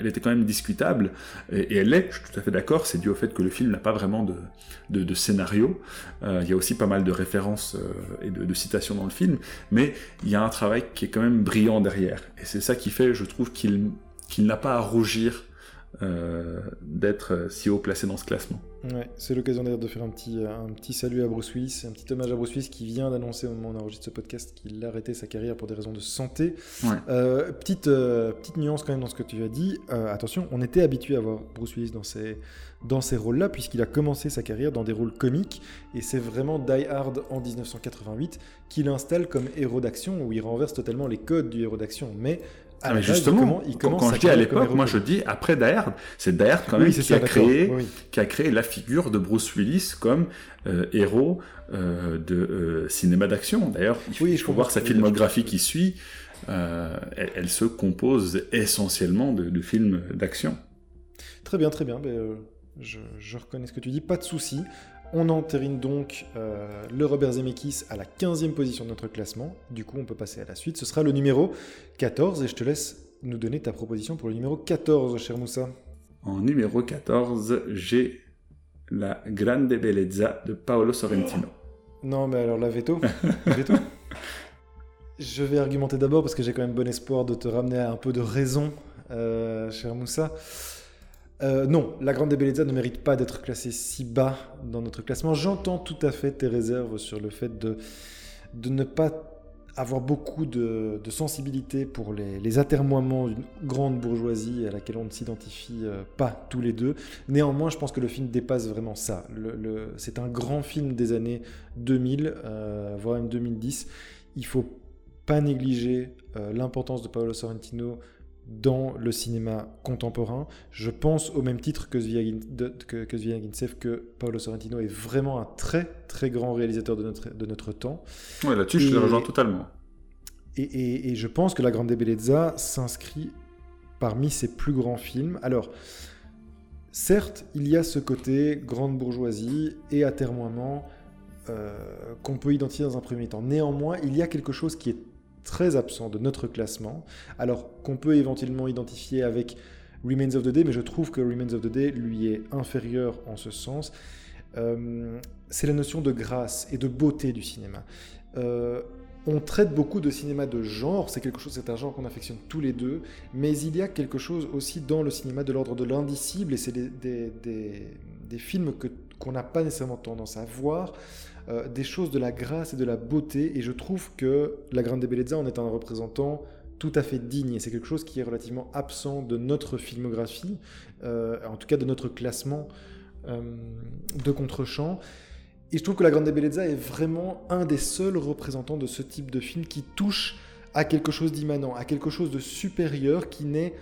elle, était quand même discutable, et, elle est, je suis tout à fait d'accord, c'est dû au fait que le film n'a pas vraiment de, de, scénario. Euh, il y a aussi pas mal de références euh, et de, de, citations dans le film, mais il y a un travail qui est quand même brillant derrière. Et c'est ça qui fait, je trouve, qu'il qu'il n'a pas à rougir euh, d'être euh, si haut placé dans ce classement. Ouais, c'est l'occasion d'ailleurs de faire un petit, euh, un petit salut à Bruce Willis, un petit hommage à Bruce Willis qui vient d'annoncer au moment où on enregistre ce podcast qu'il a arrêté sa carrière pour des raisons de santé. petite, petite nuance quand même dans ce que tu as dit. attention, on était habitué à voir Bruce Willis dans ces, dans ces rôles-là, puisqu'il a commencé sa carrière dans des rôles comiques, et c'est vraiment Die Hard en 1988 qu'il installe comme héros d'action, où il renverse totalement les codes du héros d'action. Mais ah, mais justement, quand, je dis à l'époque, moi je dis après Die c'est Die quand même qui, a créé, qui a créé la figure de Bruce Willis comme euh, héros euh, de euh, cinéma d'action. D'ailleurs, il faut, voir sa filmographie qui suit. Elle, se compose essentiellement de, films d'action. Très bien, très bien. Je, je, reconnais ce que tu dis, pas de souci. On entérine donc euh, le Robert Zemeckis à la 15e position de notre classement. Du coup, on peut passer à la suite. Ce sera le numéro 14 et je te laisse nous donner ta proposition pour le numéro 14, cher Moussa. En numéro 14, j'ai La Grande Bellezza de Paolo Sorrentino. Non, mais alors la veto, veto. Je vais argumenter d'abord parce que j'ai quand même bon espoir de te ramener à un peu de raison, euh, cher Moussa. Euh, non, la Grande Bellezza ne mérite pas d'être classée si bas dans notre classement. J'entends tout à fait tes réserves sur le fait de, ne pas avoir beaucoup de, sensibilité pour les, atermoiements d'une grande bourgeoisie à laquelle on ne s'identifie euh, pas tous les deux. Néanmoins, je pense que le film dépasse vraiment ça. c'est un grand film des années 2000, euh, voire même 2010. Il faut pas négliger l'importance de Paolo Sorrentino dans le cinéma contemporain. Je pense au même titre que Zviagintsev que, que, que Paolo Sorrentino est vraiment un très très grand réalisateur de notre, de notre temps. Ouais, là-dessus, je te rejoins totalement. Et, et, je pense que La Grande Bellezza s'inscrit parmi ses plus grands films. Alors, certes, il y a ce côté grande bourgeoisie et atermoiement euh, qu'on peut identifier dans un premier temps. Néanmoins, il y a quelque chose qui est très absent de notre classement, alors qu'on peut éventuellement identifier avec Remains of the Day, mais je trouve que Remains of the Day lui est inférieur en ce sens. Euh, c'est la notion de grâce et de beauté du cinéma. Euh, on traite beaucoup de cinéma de genre, c'est quelque chose, c'est un genre qu'on affectionne tous les deux, mais il y a quelque chose aussi dans le cinéma de l'ordre de l'indicible, et c'est des, films qu'on n'a pas nécessairement tendance à voir, euh, des choses de la grâce et de la beauté, et je trouve que La Grande Bellezza en est un représentant tout à fait digne, et c'est quelque chose qui est relativement absent de notre filmographie, euh, en tout cas de notre classement euh, de contre-champ. Et je trouve que La Grande Bellezza est vraiment un des seuls représentants de ce type de film qui touche à quelque chose d'immanent, à quelque chose de supérieur qui n'est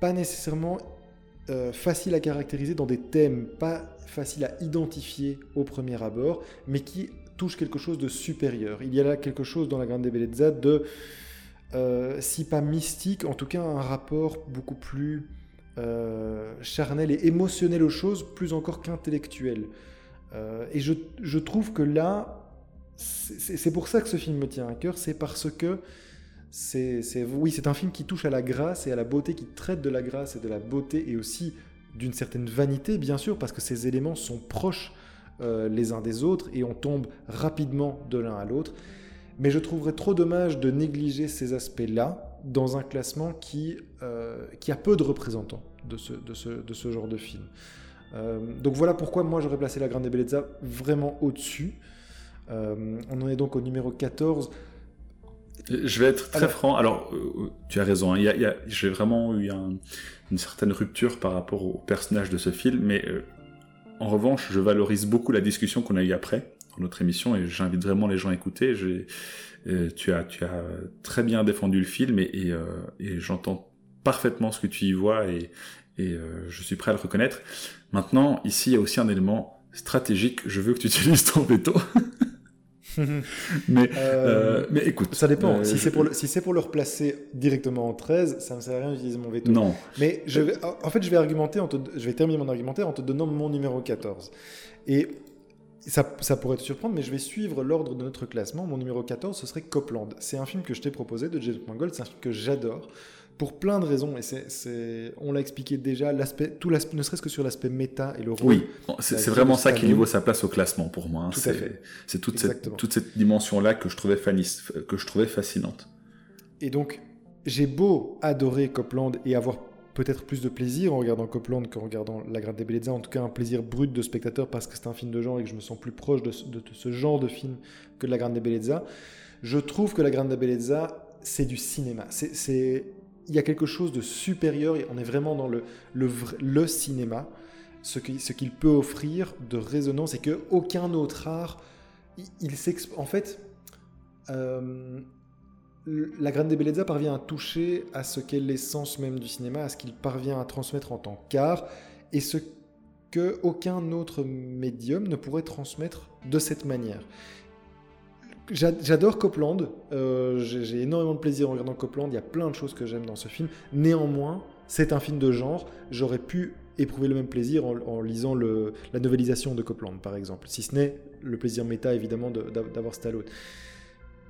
pas nécessairement facile à caractériser dans des thèmes, pas facile à identifier au premier abord, mais qui touche quelque chose de supérieur. Il y a là quelque chose dans la Grande Bellezza de, euh, si pas mystique, en tout cas un rapport beaucoup plus euh, charnel et émotionnel aux choses, plus encore qu'intellectuel. Euh, et je, je, trouve que là, c'est pour ça que ce film me tient à cœur, c'est parce que oui, c'est un film qui touche à la grâce et à la beauté, qui traite de la grâce et de la beauté et aussi d'une certaine vanité, bien sûr, parce que ces éléments sont proches euh, les uns des autres et on tombe rapidement de l'un à l'autre. Mais je trouverais trop dommage de négliger ces aspects-là dans un classement qui, euh, a peu de représentants de ce genre de film. Euh, donc voilà pourquoi moi j'aurais placé La Grande Bellezza vraiment au-dessus. on en est donc au numéro 14. Je vais être très franc. Alors, tu as raison. Hein. J'ai vraiment eu un, une certaine rupture par rapport au personnage de ce film, mais euh, en revanche, je valorise beaucoup la discussion qu'on a eue après dans notre émission et j'invite vraiment les gens à écouter. Euh, tu, as, tu as très bien défendu le film et, et, euh, j'entends parfaitement ce que tu y vois et, et je suis prêt à le reconnaître. Maintenant, ici, il y a aussi un élément stratégique. Je veux que tu utilises ton veto. mais, euh, mais écoute. Ça dépend. Euh, si c'est pour, le, si pour le replacer directement en 13, ça ne me sert à rien d'utiliser mon veto. Non. Mais je vais, en fait, je vais, argumenter en je vais terminer mon argumentaire en te donnant mon numéro 14. Et ça, ça, pourrait te surprendre, mais je vais suivre l'ordre de notre classement. Mon numéro 14, ce serait Copland. C'est un film que je t'ai proposé de James Mangold. C'est un film que j'adore pour plein de raisons, et c'est, on l'a expliqué déjà, l'aspect, tout l'aspect, ne serait-ce que sur l'aspect méta et le rôle. Oui, c'est, vraiment ça qui lui vaut sa place au classement pour moi. Hein. c'est, c'est toute cette, toute cette dimension-là que je trouvais que je trouvais fascinante. Et donc, j'ai beau adorer Copland et avoir peut-être plus de plaisir en regardant Copland qu'en regardant La Grande Bellezza, en tout cas un plaisir brut de spectateur parce que c'est un film de genre et que je me sens plus proche de, ce genre de film que de La Grande Bellezza. Je trouve que La Grande Bellezza, c'est du cinéma. C'est il y a quelque chose de supérieur, on est vraiment dans le, le, cinéma, ce qu'il ce qu'il peut offrir de résonance et que aucun autre art, il, En fait, euh, la Grande Bellezza parvient à toucher à ce qu'est l'essence même du cinéma, à ce qu'il parvient à transmettre en tant qu'art, et ce que aucun autre médium ne pourrait transmettre de cette manière. J'adore Copland. Euh, j'ai énormément de plaisir en regardant Copland. Il y a plein de choses que j'aime dans ce film. Néanmoins, c'est un film de genre. J'aurais pu éprouver le même plaisir en, lisant la novelisation de Copland, par exemple. Si ce n'est le plaisir méta, évidemment, d'avoir Stallone.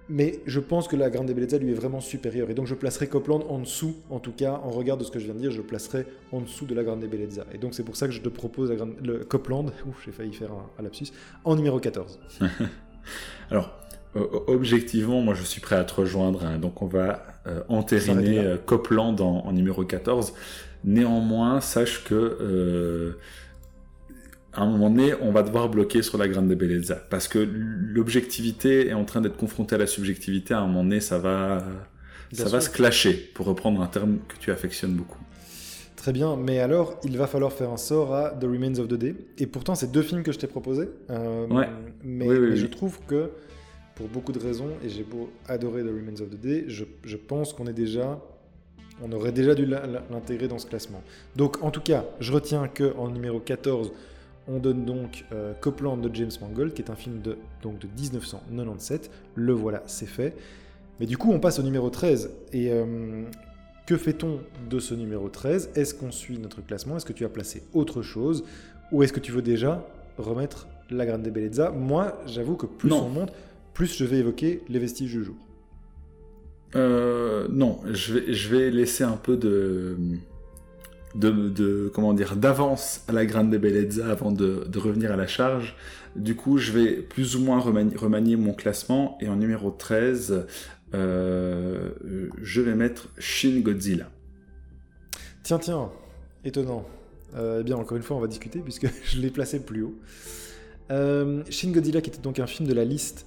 Mais je pense que la Grande Bellezza lui est vraiment supérieure. Et donc je placerai Copland en dessous, en tout cas, en regard de ce que je viens de dire, je placerai en dessous de la Grande Bellezza. Et donc c'est pour ça que je te propose le Copland, ouf, j'ai failli faire un, un lapsus, en numéro 14. Alors, objectivement, moi je suis prêt à te rejoindre. Hein. donc on va euh, entériner euh, Copland en, numéro 14. Néanmoins, sache que euh, à un moment donné, on va devoir bloquer sur la Grande Bellezza. Parce que l'objectivité est en train d'être confrontée à la subjectivité. À un moment donné, ça va, ça va se clasher, pour reprendre un terme que tu affectionnes beaucoup. Très bien, mais alors, il va falloir faire un sort à The Remains of the Day. Et pourtant, c'est deux films que je t'ai proposés. Euh, ouais. Mais, je trouve que, pour beaucoup de raisons, et j'ai beau adorer The Remains of the Day, je, je pense qu'on est déjà on aurait déjà dû l'intégrer dans ce classement. Donc en tout cas, je retiens que en numéro 14, on donne donc euh, Copland de James Mangold, qui est un film de, donc de 1997. Le voilà, c'est fait. Mais du coup, on passe au numéro 13. Et euh, que fait-on de ce numéro 13 Est-ce qu'on suit notre classement? Est-ce que tu as placé autre chose? Ou est-ce que tu veux déjà remettre La Grande Bellezza? Moi, j'avoue que plus on monte, plus je vais évoquer les vestiges du jour. Euh, non, je vais, je vais laisser un peu de, de, comment dire d'avance à la Grande Bellezza avant de, revenir à la charge. Du coup, je vais plus ou moins remanier, mon classement et en numéro 13, euh, je vais mettre Shin Godzilla. Tiens, tiens, étonnant. Euh, eh bien, encore une fois, on va discuter puisque je l'ai placé plus haut. Shin Godzilla, qui était donc un film de la liste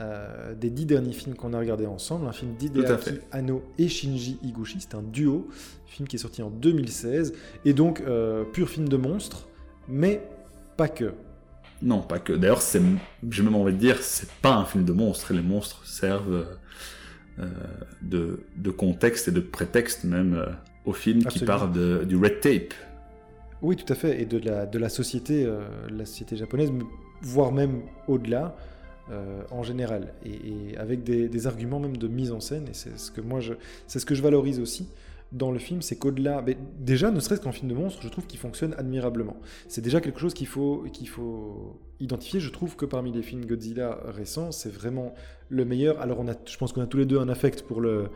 euh, des dix derniers films qu'on a regardés ensemble, un film d'Hideaki Anno et Shinji Higuchi, c'est un duo, film qui est sorti en 2016, et donc euh, pur film de monstre, mais pas que. Non, pas que. D'ailleurs, j'ai même envie de dire, c'est pas un film de monstres, les monstres servent euh, de, contexte et de prétexte même au film qui parle du red tape. Oui, tout à fait, et de la, de la société, la société japonaise, voire même au-delà. Euh, en général, et, avec des, arguments même de mise en scène, et c'est ce que moi je, c'est ce que je valorise aussi dans le film, c'est qu'au-delà, déjà ne serait-ce qu'en film de monstre, je trouve qu'il fonctionne admirablement. C'est déjà quelque chose qu'il faut, qu'il faut identifier. Je trouve que parmi les films Godzilla récents, c'est vraiment le meilleur. Alors on a, je pense qu'on a tous les deux un affect pour le,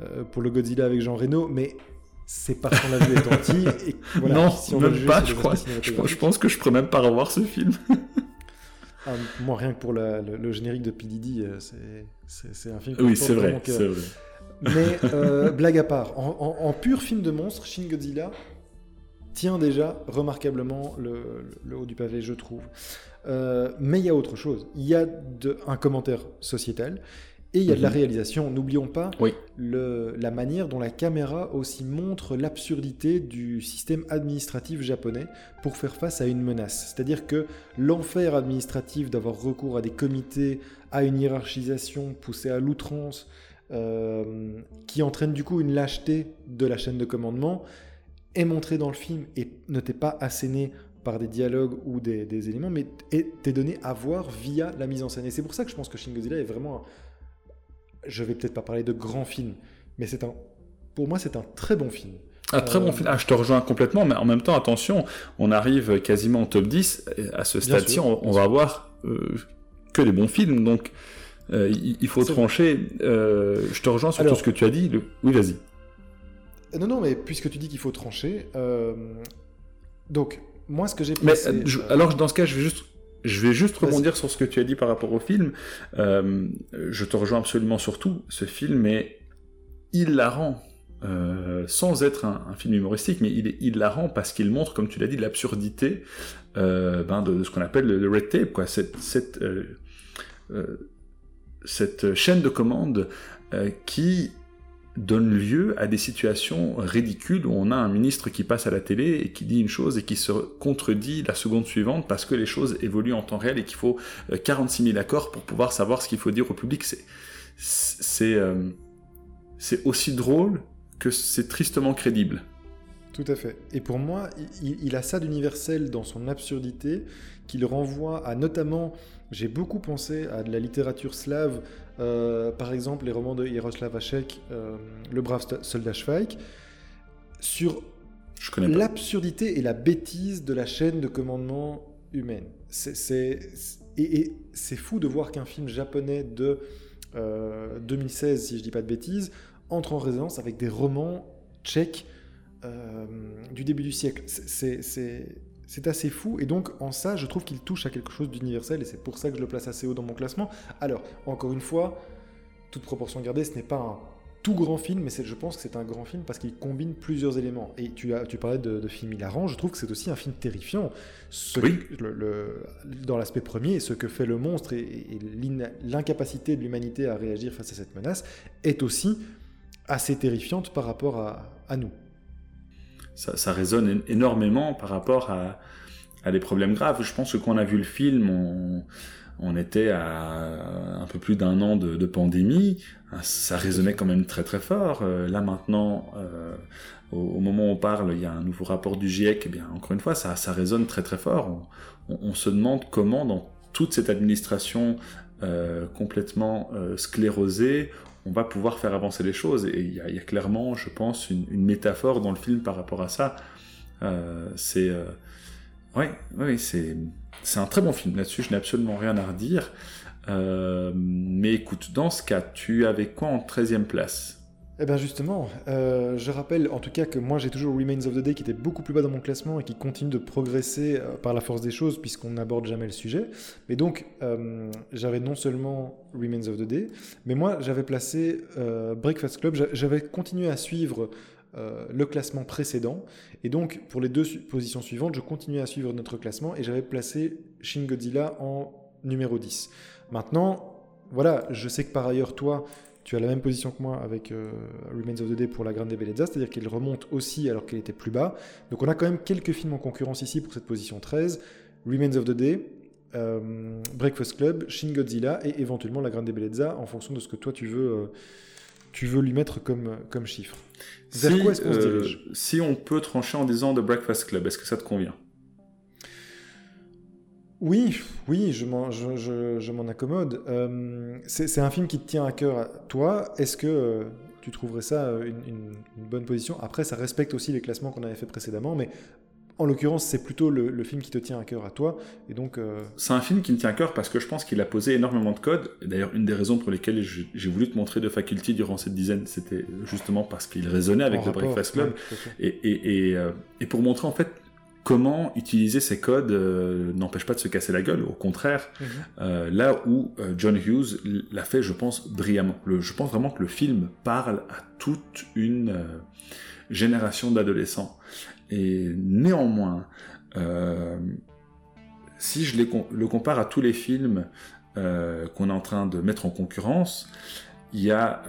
euh, pour le Godzilla avec Jean Reno, mais c'est parce qu'on l'a vu étant petit. Et voilà, non, si on même pas, je crois. Je, pense que je pourrais même pas revoir ce film. Ah, moi, rien que pour le, générique de PDD, euh, c'est un film. Oui, c'est vrai, vrai, Mais euh, blague à part, en, pur film de monstre, Shin Godzilla tient déjà remarquablement le, haut du pavé, je trouve. Euh, mais il y a autre chose. Il y a de, un commentaire sociétal et il y a de la mhm. réalisation. N'oublions pas le, la manière dont la caméra aussi montre l'absurdité du système administratif japonais pour faire face à une menace. C'est-à-dire que l'enfer administratif d'avoir recours à des comités, à une hiérarchisation poussée à l'outrance, euh, qui entraîne du coup une lâcheté de la chaîne de commandement, est montré dans le film et ne t'est pas asséné par des dialogues ou des, des éléments, mais t'est donné à voir via la mise en scène. Et c'est pour ça que je pense que Shin Godzilla est vraiment je vais peut-être pas parler de grand film, mais c'est un, pour moi, c'est un très bon film. Un très bon euh, film. Ah, je te rejoins complètement, mais en même temps, attention, on arrive quasiment au top 10. À ce stade-ci, on, va avoir euh, que des bons films. Donc, euh, il, faut trancher. je te rejoins sur tout ce que tu as dit. Oui, vas-y. Non, non, mais puisque tu dis qu'il faut trancher. Donc, moi, ce que j'ai Mais alors, dans ce cas, je vais juste je vais juste rebondir sur ce que tu as dit par rapport au film. Euh, je te rejoins absolument sur tout. Ce film est hilarant. Euh, sans être un, film humoristique, mais il est hilarant parce qu'il montre, comme tu l'as dit, l'absurdité euh, ben de, ce qu'on appelle le, red tape, quoi. Cette, cette, cette chaîne de commandes qui donne lieu à des situations ridicules où on a un ministre qui passe à la télé et qui dit une chose et qui se contredit la seconde suivante parce que les choses évoluent en temps réel et qu'il faut 46 euh, 000 accords pour pouvoir savoir ce qu'il faut dire au public. C'est c'est euh, c'est aussi drôle que c'est tristement crédible. Tout à fait. Et pour moi, il, a ça d'universel dans son absurdité, qu'il renvoie à notamment, j'ai beaucoup pensé à de la littérature slave, euh, par exemple les romans de Yaroslav Hachek, euh, Le brave soldat Schweik, sur l'absurdité et la bêtise de la chaîne de commandement humaine. C'est, et, c'est fou de voir qu'un film japonais de 2016, euh, si je dis pas de bêtises, entre en résonance avec des romans tchèques du début du siècle. C'est assez fou, et donc en ça, je trouve qu'il touche à quelque chose d'universel, et c'est pour ça que je le place assez haut dans mon classement. Alors, encore une fois, toute proportion gardée, ce n'est pas tout grand film, mais je pense que c'est un grand film parce qu'il combine plusieurs éléments. Et tu, as, tu parlais de, de film hilarant, je trouve que c'est aussi un film terrifiant. Ce Oui. que- le- le- dans l'aspect premier, ce que fait le monstre et, et l'in- l'incapacité de l'humanité à réagir face à cette menace est aussi assez terrifiante par rapport à, à nous. Ça, résonne énormément par rapport à, des problèmes graves. Je pense que quand on a vu le film, on, était à un peu plus d'un an de, pandémie. Ça résonnait quand même très très fort. Euh, Là maintenant, euh, au, moment où on parle, il y a un nouveau rapport du GIEC. Eh bien, encore une fois, ça, résonne très très fort. On, se demande comment, dans toute cette administration euh, complètement sclérosée, on va pouvoir faire avancer les choses. Et il y a, clairement, je pense, une, métaphore dans le film par rapport à ça. Euh, c'est. Euh, c'est. C'est un très bon film là-dessus, je n'ai absolument rien à redire. Euh, mais écoute, dans ce cas, tu avais quoi en 13e place? Eh bien justement, euh, je rappelle en tout cas que moi j'ai toujours Remains of the Day qui était beaucoup plus bas dans mon classement et qui continue de progresser euh, par la force des choses puisqu'on n'aborde jamais le sujet. Mais donc euh, j'avais non seulement Remains of the Day, mais moi j'avais placé Breakfast Club, J'a- j'avais continué à suivre le classement précédent et donc pour les deux positions suivantes, je continuais à suivre notre classement et j'avais placé Shin Godzilla en numéro 10. Maintenant, voilà, je sais que par ailleurs toi tu as la même position que moi avec euh, Remains of the Day pour la Grande Bellezza, c'est-à-dire qu'elle remonte aussi alors qu'elle était plus bas. Donc on a quand même quelques films en concurrence ici pour cette position 13. Remains of the Day, euh, Breakfast Club, Shin Godzilla et éventuellement la Grande Bellezza en fonction de ce que toi tu veux, euh, tu veux lui mettre comme, comme chiffre. Vers si, quoi est-ce qu'on se dirige? si on peut trancher en disant The Breakfast Club, est-ce que ça te convient? Oui, oui, je m'en, je, je- je m'en accommode. Euh, c'est, c'est un film qui te tient à cœur à toi. Est-ce que euh, tu trouverais ça euh, une, une- une bonne position? Après, ça respecte aussi les classements qu'on avait fait précédemment, mais en l'occurrence, c'est plutôt le, le film qui te tient à cœur à toi. Et donc, euh, C'est un film qui me tient à cœur parce que je pense qu'il a posé énormément de codes. Et D'ailleurs, une des raisons pour lesquelles je- j'ai voulu te montrer de Faculty durant cette dizaine, c'était justement parce qu'il résonnait avec en le rapport, Breakfast Club. ouais, tout à fait. Et, et, et, euh, et pour montrer en fait comment utiliser ces codes euh, n'empêche pas de se casser la gueule, au contraire, Mhm. euh, là où euh, John Hughes l'a fait, je pense, brillamment. Le- je pense vraiment que le film parle à toute une euh, génération d'adolescents. Et néanmoins, si je les le compare à tous les films qu'on est en train de mettre en concurrence, il y a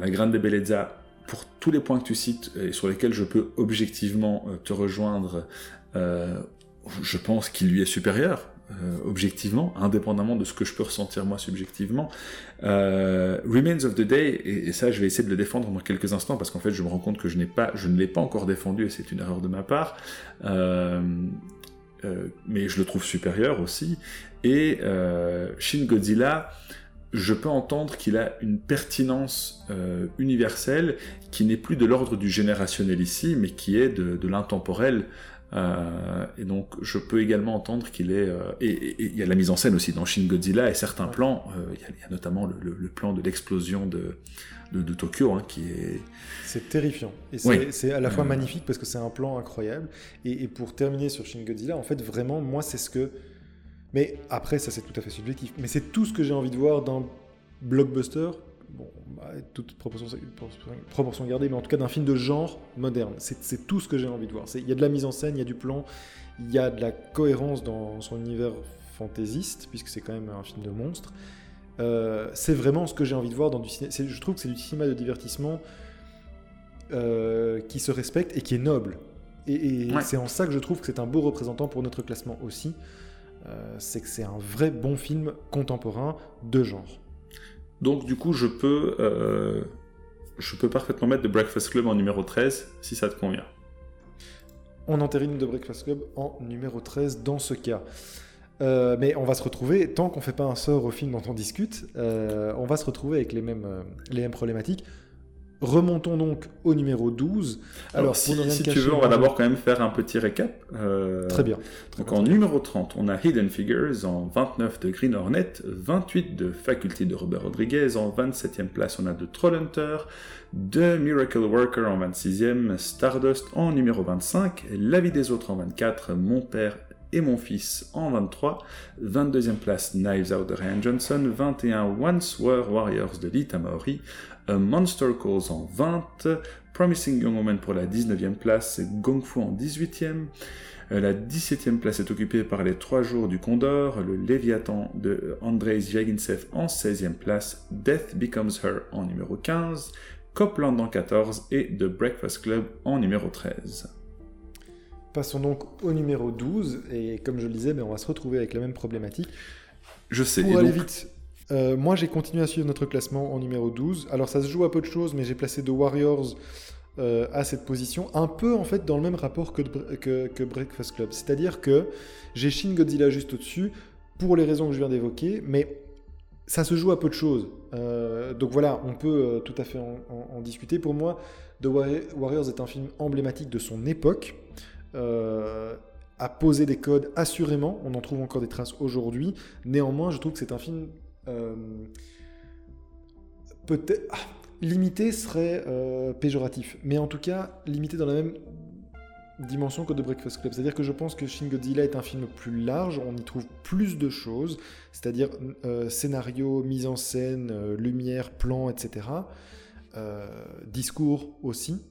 La Grande Bellezza, pour tous les points que tu cites et sur lesquels je peux objectivement te rejoindre, je pense qu'il lui est supérieur, euh, objectivement, indépendamment de ce que je peux ressentir moi subjectivement. Euh, Remains of the Day, et, ça je vais essayer de le défendre dans quelques instants, parce qu'en fait je me rends compte que je, pas, je ne l'ai pas encore défendu, et c'est une erreur de ma part. Euh, euh, mais je le trouve supérieur aussi. Et euh, Shin Godzilla, je peux entendre qu'il a une pertinence euh, universelle qui n'est plus de l'ordre du générationnel ici, mais qui est de l'intemporel. Euh, et donc, je peux également entendre qu'il est. euh, et il y a la mise en scène aussi dans Shin Godzilla et certains plans. euh, Il y, a- il y a notamment le, le- le plan de l'explosion de, de, de Tokyo, hein, qui est. C'est terrifiant. Et c'est, Oui. à la fois magnifique parce que c'est un plan incroyable. Et, et pour terminer sur Shin Godzilla, en fait, vraiment, moi, c'est ce que. Mais après, ça, c'est tout à fait subjectif. Mais c'est tout ce que j'ai envie de voir d'un blockbuster. Bon, bah, toute proportion, proportion gardée, mais en tout cas d'un film de genre moderne. C'est, tout ce que j'ai envie de voir. Il y a de la mise en scène, il y a du plan, il y a de la cohérence dans son univers fantaisiste, puisque c'est quand même un film de monstre. Euh, c'est vraiment ce que j'ai envie de voir dans du cinéma. Je trouve que c'est du cinéma de divertissement euh, qui se respecte et qui est noble. Et, et Ouais. c'est en ça que je trouve que c'est un beau représentant pour notre classement aussi. Euh, c'est que c'est un vrai bon film contemporain de genre. Donc, du coup, je peux. euh, je peux parfaitement mettre The Breakfast Club en numéro 13, si ça te convient. On entérine de Breakfast Club en numéro 13 dans ce cas. Euh, mais on va se retrouver, tant qu'on fait pas un sort au film dont on discute, euh, on va se retrouver avec les mêmes, les mêmes problématiques. Remontons donc au numéro 12. Alors, si, tu veux, on va d'abord quand même faire un petit récap. Euh, Très bien. Très Donc bien, en bien. numéro 30, on a Hidden Figures, en 29 de Green Hornet, 28 de Faculty de Robert Rodriguez, en 27e place on a de Trollhunter, de Miracle Worker en 26e, Stardust en numéro 25, La vie des autres en 24, Mon père et mon fils en 23, 22e place Knives Out de Ryan Johnson, 21 Once Were Warriors de Lita Maori, A Monster Calls en 20, Promising Young Woman pour la 19e place, Gong Fu en 18e, euh, la 17e place est occupée par les Trois Jours du Condor, le Léviathan de Andrei Zvyaginsev en 16e place, Death Becomes Her en numéro 15, Copland en 14 et The Breakfast Club en numéro 13. Passons donc au numéro 12, et comme je le disais, ben, on va se retrouver avec la même problématique. Je sais. Pour aller vite, euh, moi j'ai continué à suivre notre classement en numéro 12. Alors ça se joue à peu de choses, mais j'ai placé The Warriors euh, à cette position, un peu en fait dans le même rapport que, Breakfast Club. C'est-à-dire que j'ai Shin Godzilla juste au-dessus, pour les raisons que je viens d'évoquer, mais ça se joue à peu de choses. Euh, donc voilà, on peut tout à fait en, discuter. Pour moi, The Warriors est un film emblématique de son époque. A posé des codes assurément, on en trouve encore des traces aujourd'hui. Néanmoins, je trouve que c'est un film peut-être ah, limité serait euh, péjoratif, mais en tout cas limité dans la même dimension que The Breakfast Club. C'est-à-dire que je pense que Shin Godzilla est un film plus large, on y trouve plus de choses, c'est-à-dire scénario, mise en scène, lumière, plan, etc. discours aussi.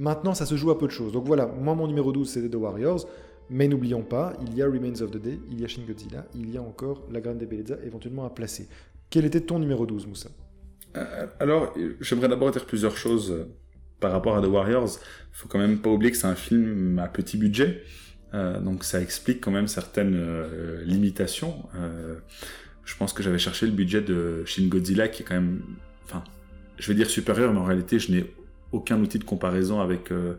Maintenant, ça se joue à peu de choses. Donc voilà, moi, mon numéro 12, c'est The Warriors. Mais n'oublions pas, il y a Remains of the Day, il y a Shin Godzilla, il y a encore La Grande Bellezza éventuellement à placer. Quel était ton numéro 12, Moussa? Euh, Alors, j'aimerais d'abord dire plusieurs choses euh, par rapport à The Warriors. Il faut quand même pas oublier que c'est un film à petit budget. Euh, donc ça explique quand même certaines limitations. je pense que j'avais cherché le budget de Shin Godzilla qui est quand même... Enfin, je vais dire supérieur, mais en réalité, je n'ai aucun outil de comparaison avec 4 euh,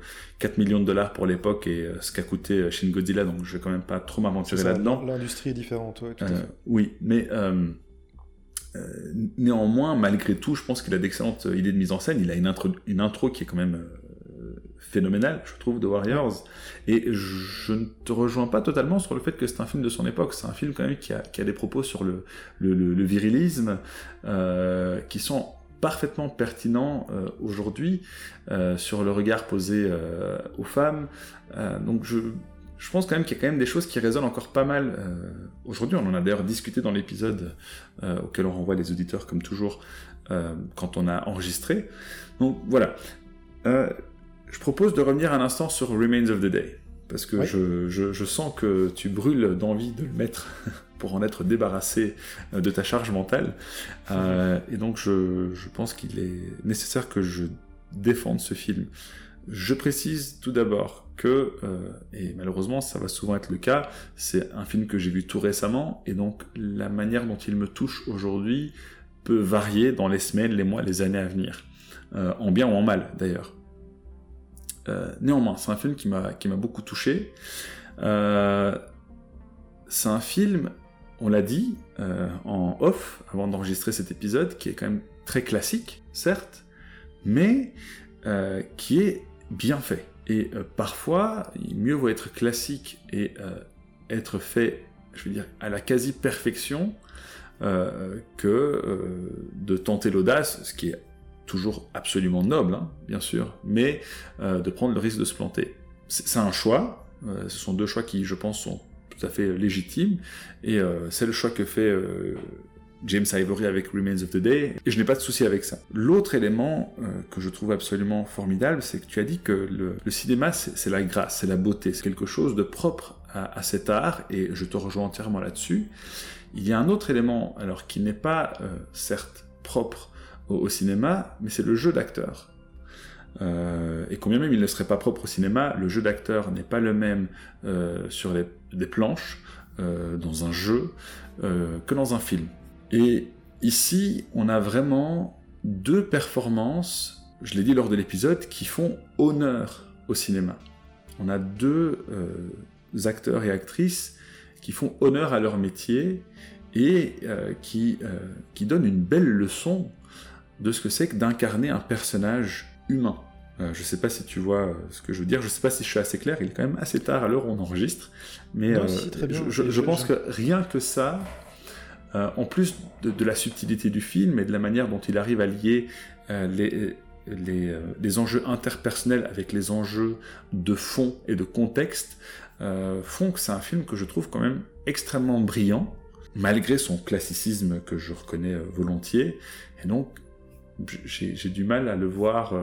millions de dollars pour l'époque et euh, ce qu'a coûté euh, Shin Godzilla, donc je vais quand même pas trop m'aventurer là-dedans. L'industrie est différente, oui. oui, mais néanmoins, malgré tout, je pense qu'il a d'excellentes idées de mise en scène. Il a une intro, une intro qui est quand même phénoménale, je trouve, de Warriors. Et je ne te rejoins pas totalement sur le fait que c'est un film de son époque. C'est un film quand même qui a, qui a des propos sur le, le, le, virilisme qui sont parfaitement pertinent euh, aujourd'hui euh, sur le regard posé euh, aux femmes. donc je, je pense quand même qu'il y a quand même des choses qui résonnent encore pas mal aujourd'hui. On en a d'ailleurs discuté dans l'épisode auquel on renvoie les auditeurs comme toujours quand on a enregistré. Donc voilà. je propose de revenir un instant sur Remains of the Day parce que je, je, je, sens que tu brûles d'envie de le mettre pour en être débarrassé euh, de ta charge mentale. Euh, et donc je, pense qu'il est nécessaire que je défende ce film. Je précise tout d'abord que, euh, et malheureusement ça va souvent être le cas, c'est un film que j'ai vu tout récemment, et donc la manière dont il me touche aujourd'hui peut varier dans les semaines, les mois, les années à venir, en bien ou en mal d'ailleurs. néanmoins, c'est un film qui m'a beaucoup touché. c'est un film on l'a dit euh, en off avant d'enregistrer cet épisode, qui est quand même très classique, certes, mais euh, qui est bien fait. Et euh, parfois, mieux vaut être classique et être fait, je veux dire, à la quasi-perfection que de tenter l'audace, ce qui est toujours absolument noble, hein, bien sûr, mais de prendre le risque de se planter. C'est un choix, ce sont deux choix qui, je pense, sont tout à fait légitime. Et euh, c'est le choix que fait euh, James Ivory avec Remains of the Day, et je n'ai pas de souci avec ça. L'autre élément euh, que je trouve absolument formidable, c'est que tu as dit que le, cinéma, c'est la grâce, c'est la beauté, c'est quelque chose de propre à, cet art, et je te rejoins entièrement là-dessus. Il y a un autre élément, alors qui n'est pas, certes, propre au cinéma, mais c'est le jeu d'acteur. Euh, et combien même il ne serait pas propre au cinéma, le jeu d'acteur n'est pas le même euh, sur des planches, euh, dans un jeu, que dans un film. Et ici, on a vraiment deux performances, je l'ai dit lors de l'épisode, qui font honneur au cinéma. On a deux acteurs et actrices qui font honneur à leur métier et qui, qui donnent une belle leçon de ce que c'est que d'incarner un personnage humain. Euh, je ne sais pas si tu vois euh, ce que je veux dire, je ne sais pas si je suis assez clair, il est quand même assez tard à l'heure où on enregistre, mais euh, je, pense que rien que ça, en plus de, la subtilité du film et de la manière dont il arrive à lier les, les, enjeux interpersonnels avec les enjeux de fond et de contexte, font que c'est un film que je trouve quand même extrêmement brillant, malgré son classicisme que je reconnais volontiers. Et donc, j'ai du mal à le voir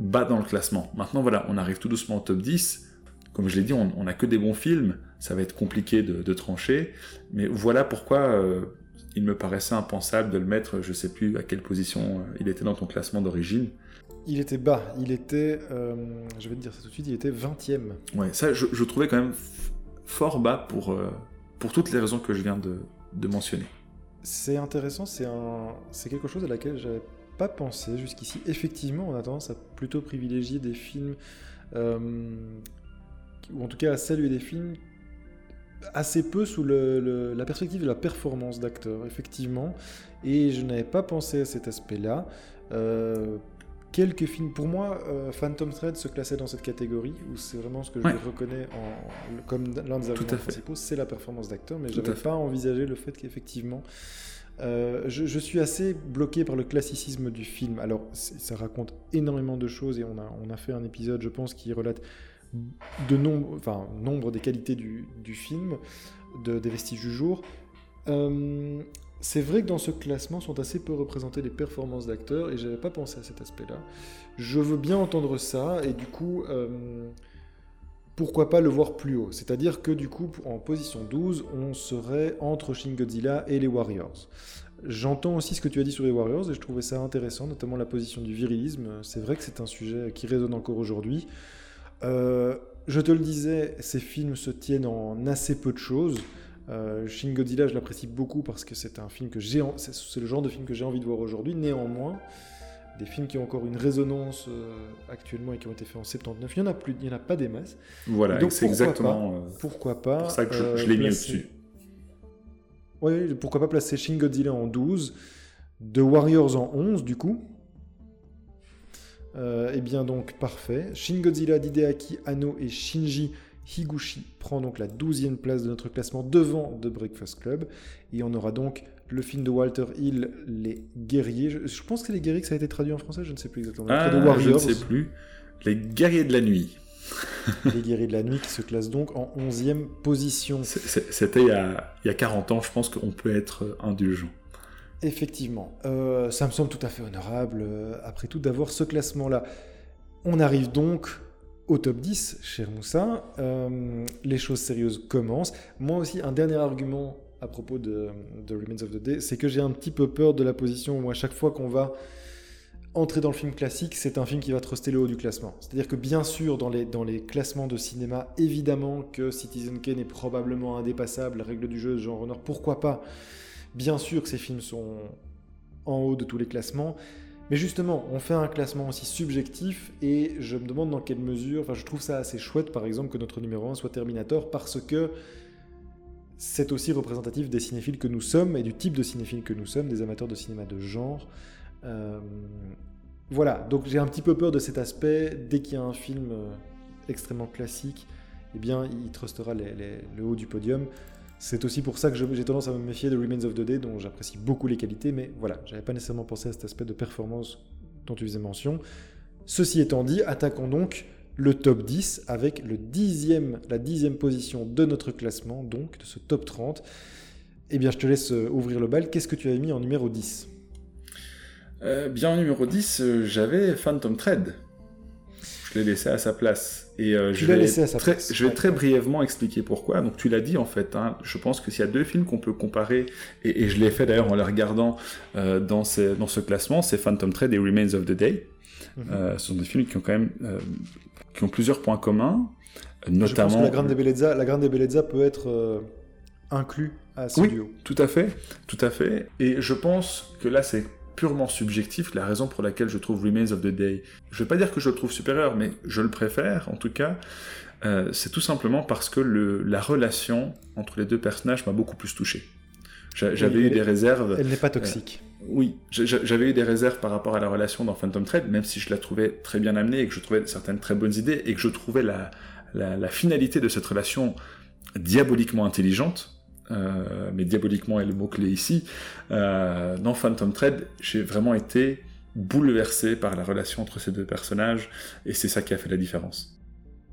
bas dans le classement. Maintenant, voilà, on arrive tout doucement au top 10. Comme je l'ai dit, on n'a que des bons films, ça va être compliqué de, trancher, mais voilà pourquoi euh, il me paraissait impensable de le mettre, je sais plus à quelle position euh, il était dans ton classement d'origine. Il était bas, il était, euh, je vais te dire ça tout de suite, il était 20e. Ouais, ça je, trouvais quand même fort bas pour, pour toutes les raisons que je viens de, de mentionner. C'est intéressant, c'est quelque chose à laquelle j'avais pas pensé jusqu'ici. Effectivement, on a tendance à plutôt privilégier des films, ou en tout cas à saluer des films assez peu sous la perspective de la performance d'acteur, effectivement. Et je n'avais pas pensé à cet aspect-là. Euh, quelques films, pour moi, euh, Phantom Thread se classait dans cette catégorie, où c'est vraiment ce que je reconnais en, comme l'un des arguments principaux, c'est la performance d'acteur, mais je n'avais pas envisagé le fait qu'effectivement... Euh, je, suis assez bloqué par le classicisme du film. Alors, ça raconte énormément de choses et on a, fait un épisode, je pense, qui relate de nombre, des qualités du, film, de, des vestiges du jour. Euh, c'est vrai que dans ce classement sont assez peu représentées les performances d'acteurs et j'avais pas pensé à cet aspect-là. Je veux bien entendre ça et du coup, euh, pourquoi pas le voir plus haut? C'est-à-dire que du coup, en position 12, on serait entre Shin Godzilla et les Warriors. J'entends aussi ce que tu as dit sur les Warriors et je trouvais ça intéressant, notamment la position du virilisme. C'est vrai que c'est un sujet qui résonne encore aujourd'hui. Euh, je te le disais, ces films se tiennent en assez peu de choses. Euh, je l'apprécie beaucoup parce que c'est un film que j'ai, c'est le genre de film que j'ai envie de voir aujourd'hui. Néanmoins, des films qui ont encore une résonance euh, actuellement et qui ont été faits en 79, il n'y en a plus, il y en a pas des masses. Voilà, c'est exactement. pourquoi pas Pour ça que je, l'ai mis au-dessus. Oui, pourquoi pas placer Shin Godzilla en 12, The Warriors en 11 du coup, euh, eh bien donc parfait. Shin Godzilla d'Hideaki Anno et Shinji Higuchi prend donc la 12e place de notre classement devant The Breakfast Club. Et on aura donc le film de Walter Hill, Les Guerriers. Je, pense que c'est Les Guerriers que ça a été traduit en français, je ne sais plus exactement. Ah, je ne sais plus. Les Guerriers de la Nuit. les Guerriers de la Nuit qui se classent donc en 11e position. C'était il, il, y a 40 ans, je pense qu'on peut être indulgent. Effectivement, euh, ça me semble tout à fait honorable, euh, après tout, d'avoir ce classement-là. On arrive donc au top 10, cher Moussa. Euh, les choses sérieuses commencent. Moi aussi, un dernier argument à propos de, de Remains of the Day, c'est que j'ai un petit peu peur de la position où à chaque fois qu'on va entrer dans le film classique, c'est un film qui va truster le haut du classement. C'est-à-dire que bien sûr, dans les, dans les classements de cinéma, évidemment que Citizen Kane est probablement indépassable, règle du jeu, Jean Renard, pourquoi pas? Bien sûr que ces films sont en haut de tous les classements, mais justement, on fait un classement aussi subjectif et je me demande dans quelle mesure, enfin je trouve ça assez chouette par exemple que notre numéro 1 soit Terminator parce que c'est aussi représentatif des cinéphiles que nous sommes et du type de cinéphiles que nous sommes, des amateurs de cinéma de genre. Euh, voilà, donc j'ai un petit peu peur de cet aspect. Dès qu'il y a un film euh, extrêmement classique, eh bien il trustera le haut du podium. C'est aussi pour ça que j'ai tendance à me méfier de Remains of the Day, dont j'apprécie beaucoup les qualités, mais voilà, j'avais pas nécessairement pensé à cet aspect de performance dont tu faisais mention. Ceci étant dit, attaquons donc le top 10 avec le dixième, la dixième position de notre classement, donc de ce top 30. Eh bien, je te laisse euh, ouvrir le bal. Qu'est-ce que tu avais mis en numéro 10 euh, Bien, en numéro 10, euh, j'avais Phantom Thread. Je l'ai laissé à sa place. Et euh, je, vais très, je vais très brièvement expliquer pourquoi. Donc tu l'as dit en fait, hein, je pense que s'il y a deux films qu'on peut comparer, et, je l'ai fait d'ailleurs en les regardant euh, dans, dans ce classement, c'est Phantom Thread et Remains of the Day. Mhm. Euh, ce sont des films qui ont quand même qui ont plusieurs points communs, notamment. Je pense que la Grande Bellezza, la Grande Bellezza peut être inclus à ce oui, duo. Tout à fait, tout à fait. Et je pense que là c'est purement subjectif, la raison pour laquelle je trouve Remains of the Day, je ne vais pas dire que je le trouve supérieur, mais je le préfère en tout cas, euh, c'est tout simplement parce que le, la relation entre les deux personnages m'a beaucoup plus touché. J'avais eu des réserves. Elle n'est pas toxique. Euh, oui, j'avais eu des réserves par rapport à la relation dans Phantom Thread, même si je la trouvais très bien amenée et que je trouvais certaines très bonnes idées et que je trouvais la, finalité de cette relation diaboliquement intelligente. Euh, mais diaboliquement est le mot-clé ici, euh, dans Phantom Thread, j'ai vraiment été bouleversé par la relation entre ces deux personnages, et c'est ça qui a fait la différence.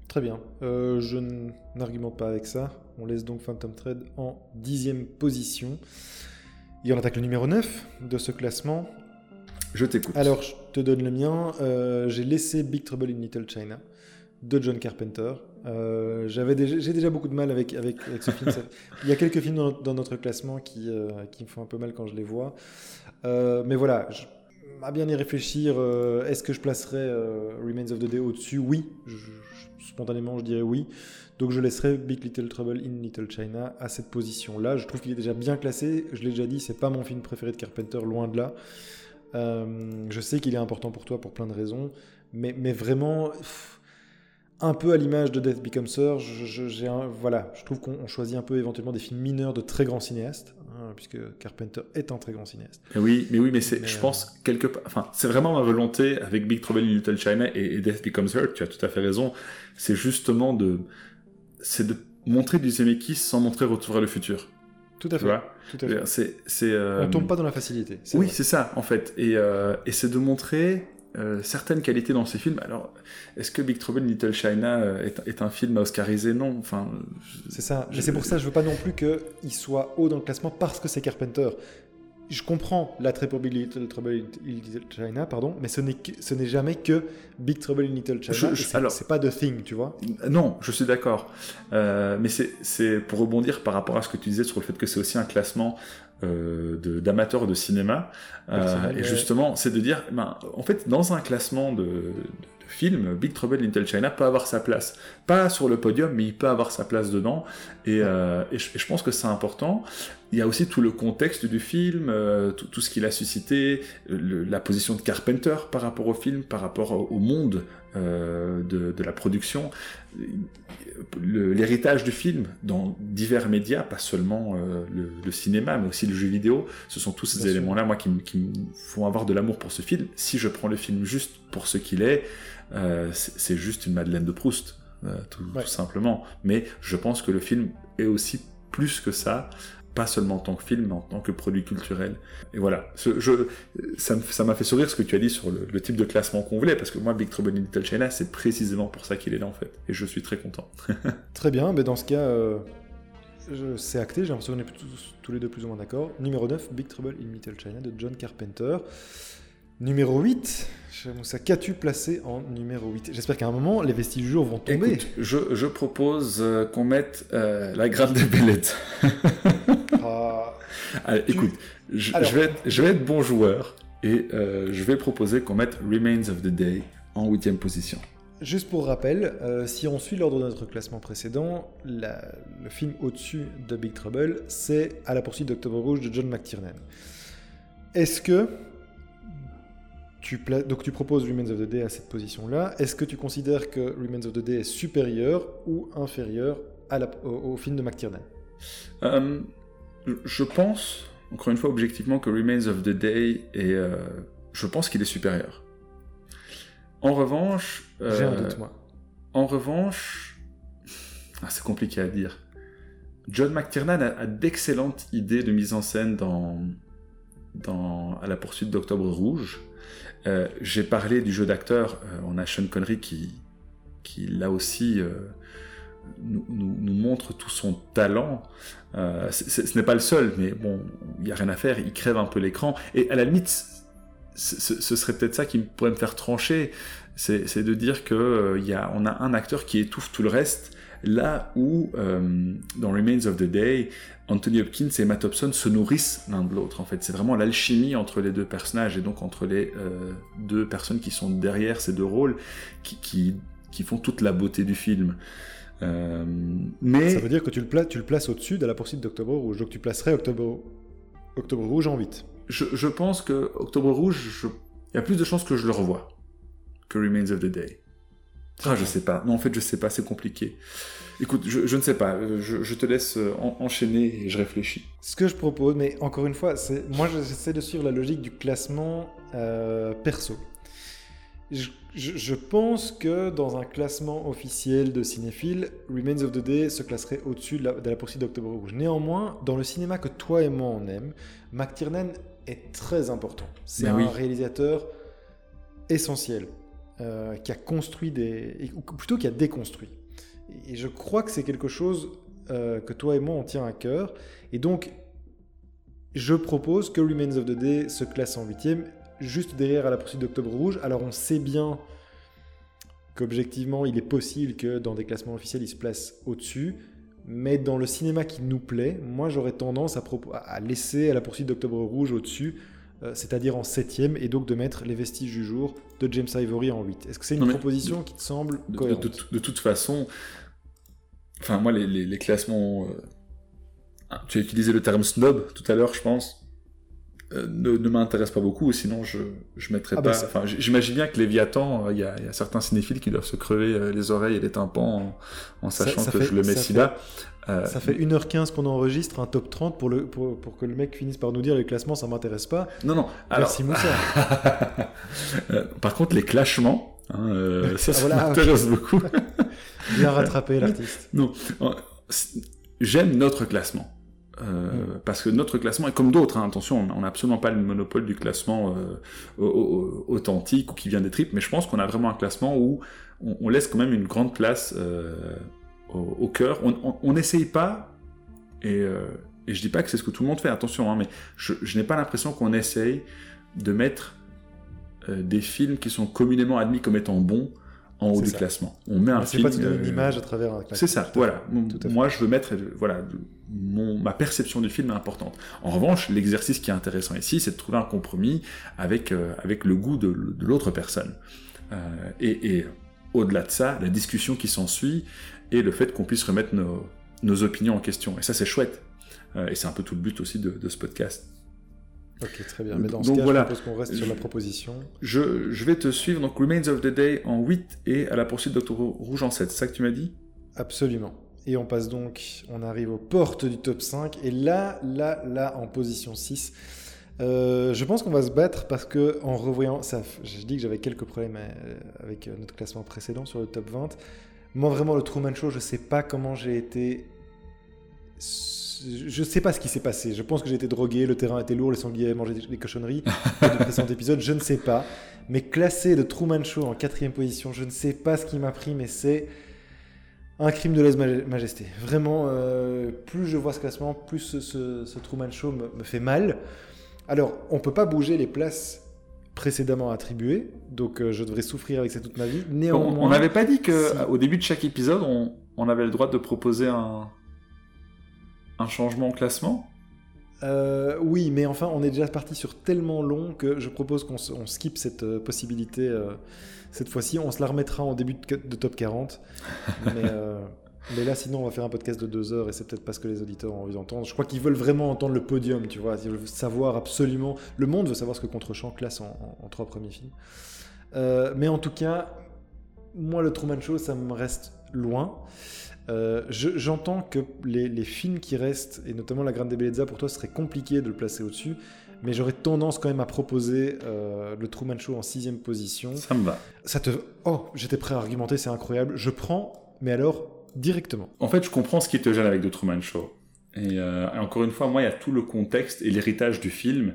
Très bien. Euh, je n'argumente pas avec ça. On laisse donc Phantom Thread en dixième position. Et on attaque le numéro 9 de ce classement. Je t'écoute. Alors, je te donne le mien. Euh, j'ai laissé Big Trouble in Little China de John Carpenter. Euh, j'avais déjà, j'ai déjà beaucoup de mal avec, avec, ce film. Il y a quelques films dans, notre classement qui, euh, qui me font un peu mal quand je les vois. mais voilà, je, à bien y réfléchir, est-ce que je placerais Remains of the Day au-dessus? Oui, spontanément je dirais oui. Donc je laisserai Big Little Trouble in Little China à cette position-là. Je trouve qu'il est déjà bien classé. Je l'ai déjà dit, c'est pas mon film préféré de Carpenter, loin de là. Euh, je sais qu'il est important pour toi pour plein de raisons, mais, mais vraiment, un peu à l'image de Death Becomes Her, voilà, je trouve qu'on choisit un peu éventuellement des films mineurs de très grands cinéastes, hein, puisque Carpenter est un très grand cinéaste. Oui, mais oui, mais c'est, je pense euh, quelque part, enfin, c'est vraiment ma volonté avec Big Trouble in Little China et, Death Becomes Her. Tu as tout à fait raison. C'est justement de, c'est de montrer du Zemeckis sans montrer Retour vers le futur. Tout à fait. Tout à fait. C'est, On tombe pas dans la facilité. Oui, c'est ça, en fait. Et, euh, et c'est de montrer euh, certaines qualités dans ces films. Alors, est-ce que Big Trouble in Little China euh, est, est un film à Oscariser Non. Enfin, c'est ça. Mais c'est pour ça que je veux pas non plus qu'il soit haut dans le classement parce que c'est Carpenter je comprends l'attrait pour Big Little Trouble in Little China, pardon, mais ce n'est ce n'est jamais que Big Trouble in Little China. c'est pas The Thing, tu vois. Non, je suis d'accord. Euh, mais c'est pour rebondir par rapport à ce que tu disais sur le fait que c'est aussi un classement euh, d'amateurs de, cinéma. Euh, et justement, c'est de dire, ben, en fait, dans un classement de, de, film, Big Trouble in Little China peut avoir sa place. Pas sur le podium, mais il peut avoir sa place dedans. Et, euh, et, je, pense que c'est important. Il y a aussi tout le contexte du film, euh, tout, tout, ce qu'il a suscité, la position de Carpenter par rapport au film, par rapport au, monde euh, de, de, la production, l'héritage du film dans divers médias, pas seulement euh, le, le, cinéma, mais aussi le jeu vidéo. Ce sont tous ces éléments-là, moi, qui, qui me font avoir de l'amour pour ce film. Si je prends le film juste pour ce qu'il est, euh, c'est juste une Madeleine de Proust, euh, tout, simplement. Mais je pense que le film est aussi plus que ça, pas seulement en tant que film, mais en tant que produit culturel. Et voilà, ça m'a fait sourire ce que tu as dit sur le, type de classement qu'on voulait, parce que moi, Big Trouble in Little China, c'est précisément pour ça qu'il est là, en fait. Et je suis très content. très bien, mais dans ce cas, euh, c'est acté, j'ai l'impression qu'on est tous, tous, les deux plus ou moins d'accord. Numéro 9, Big Trouble in Little China de John Carpenter. Numéro 8, Moussa, qu'as-tu placé en numéro 8 J'espère qu'à un moment, les vestiges du jour vont tomber. Écoute, je, propose euh, qu'on mette euh, la grave des bellettes. ah, Allez, écoute, je, vais être, je, vais être, bon joueur et euh, je vais proposer qu'on mette Remains of the Day en huitième position. Juste pour rappel, si on suit l'ordre de notre classement précédent, le film au-dessus de Big Trouble, c'est À la poursuite d'Octobre Rouge de John McTiernan. Est-ce que donc tu proposes Remains of the Day à cette position-là. Est-ce que tu considères que Remains of the Day est supérieur ou inférieur à au, film de McTiernan? Euh, Je pense, encore une fois, objectivement, que Remains of the Day est... Euh, je pense qu'il est supérieur. En revanche... Euh, J'ai un doute, moi. En revanche... Ah, c'est compliqué à dire. John McTiernan a, a d'excellentes idées de mise en scène dans, dans À la poursuite d'Octobre Rouge. Euh, j'ai parlé du jeu d'acteur. Euh, on a Sean Connery qui, qui là aussi, euh, nous, montre tout son talent. ce n'est pas le seul, mais bon, il n'y a rien à faire. Il crève un peu l'écran. Et à la limite, ce serait peut-être ça qui pourrait me faire trancher. C'est de dire que y a, on a un acteur qui étouffe tout le reste. Là où, dans Remains of the Day, Anthony Hopkins et Matt Hobson se nourrissent l'un de l'autre. En fait, c'est vraiment l'alchimie entre les deux personnages et donc entre les euh, deux personnes qui sont derrière ces deux rôles qui, qui, font toute la beauté du film. Euh, mais ça veut dire que tu le, places, tu le places au-dessus de la poursuite d'Octobre Rouge, donc tu placerais Octobre, Octobre Rouge en 8. Je, je pense que Octobre Rouge, il y a plus de chances que je le revoie que Remains of the Day. Ah, je sais pas. Non, en fait, je sais pas, c'est compliqué. Écoute, je, ne sais pas, je, te laisse euh, enchaîner et je réfléchis. Ce que je propose, mais encore une fois, c'est moi j'essaie de suivre la logique du classement euh, perso. Je, pense que dans un classement officiel de cinéphile, Remains of the Day se classerait au-dessus de, la, poursuite d'Octobre Rouge. Néanmoins, dans le cinéma que toi et moi on aime, McTiernan est très important. C'est ben un réalisateur essentiel. Euh, qui a construit des. ou plutôt qui a déconstruit. Et je crois que c'est quelque chose que toi et moi on tient à cœur. Et donc, je propose que Remains of the Day se classe en huitième, juste derrière à la poursuite d'Octobre Rouge. Alors on sait bien qu'objectivement, il est possible que dans des classements officiels, il se place au-dessus. Mais dans le cinéma qui nous plaît, moi j'aurais tendance à, laisser à la poursuite d'Octobre Rouge au-dessus, euh, c'est-à-dire en septième, et donc de mettre les vestiges du jour de James Ivory en 8. Est-ce que c'est une proposition qui te semble cohérente de, toute façon, enfin moi les, classements... Euh, tu as utilisé le terme snob tout à l'heure, je pense. Euh, ne, ne m'intéresse pas beaucoup, sinon je je mettrais ah bah pas. enfin, j'imagine bien que Léviathan, euh, il y, a, y, a certains cinéphiles qui doivent se crever euh, les oreilles et les tympans en, sachant que je le mets si là. Ça fait 1h15 qu'on enregistre un top 30 pour, le, pour, pour, que le mec finisse par nous dire les classements, ça m'intéresse pas. Non, non. Merci Moussa. par contre, les clashements, hein, ça, ça m'intéresse beaucoup. Bien rattrapé l'artiste. Non, j'aime notre classement. Euh, parce que notre classement est comme d'autres, hein, attention, on n'a absolument pas le monopole du classement euh, authentique ou qui vient des tripes, mais je pense qu'on a vraiment un classement où on, laisse quand même une grande place euh, au, cœur. On n'essaye pas, et, et, je dis pas que c'est ce que tout le monde fait, attention, hein, mais je, je n'ai pas l'impression qu'on essaye de mettre des films qui sont communément admis comme étant bons en haut du classement. On met un film. C'est pas une image à travers un classement. C'est ça, voilà. Moi, je veux mettre, voilà, mon, ma perception du film est importante. En revanche, l'exercice qui est intéressant ici, c'est de trouver un compromis avec, euh, avec le goût de, de l'autre personne. Euh, et, et au-delà de ça, la discussion qui s'ensuit et le fait qu'on puisse remettre nos, nos, opinions en question. Et ça, c'est chouette. Euh, et c'est un peu tout le but aussi de, de ce podcast. Ok, très bien. Mais dans ce cas, voilà. je propose qu'on reste sur la proposition. Je, je, vais te suivre. Donc, Remains of the Day en 8 et à la poursuite de Doctor Rouge en 7. C'est ça que tu m'as dit? Absolument. Et on passe donc, on arrive aux portes du top 5. Et là, là, là, en position 6, euh, je pense qu'on va se battre parce que en revoyant, ça, je dis que j'avais quelques problèmes euh, avec euh, notre classement précédent sur le top 20. Moi, vraiment, le Truman Show, je sais pas comment j'ai été je sais pas ce qui s'est passé. Je pense que j'ai été drogué, le terrain était lourd, les sangliers avaient mangé des cochonneries du précédent épisode, je ne sais pas. Mais classé de Truman Show en quatrième position, je ne sais pas ce qui m'a pris, mais c'est un crime de lèse-majesté. Vraiment, euh, plus je vois ce classement, plus ce, Truman Show me, fait mal. Alors, on peut pas bouger les places précédemment attribuées, donc euh, je devrais souffrir avec ça toute ma vie. Néanmoins, on n'avait pas dit que au début de chaque épisode, on avait le droit de proposer un un changement au classement? Euh, oui, mais enfin, on est déjà parti sur tellement long que je propose qu'on skip cette euh, possibilité euh, cette fois-ci. On se la remettra en début de, top 40. mais, là, sinon, on va faire un podcast de deux heures et c'est peut-être pas ce que les auditeurs ont envie d'entendre. Je crois qu'ils veulent vraiment entendre le podium, tu vois. Ils veulent savoir absolument. Le monde veut savoir ce que Contrechamp classe en, en trois premiers films. mais en tout cas, moi, le Truman Show, ça me reste loin. Euh, j'entends que les, films qui restent, et notamment La Grande de Bellezza, pour toi, ce serait compliqué de le placer au-dessus, mais j'aurais tendance quand même à proposer euh, le Truman Show en sixième position. Ça me va. Ça te... Oh, j'étais prêt à argumenter, c'est incroyable. Je prends, mais alors directement. En fait, je comprends ce qui te gêne avec The Truman Show. Euh, et, encore une fois, moi, il y a tout le contexte et l'héritage du film,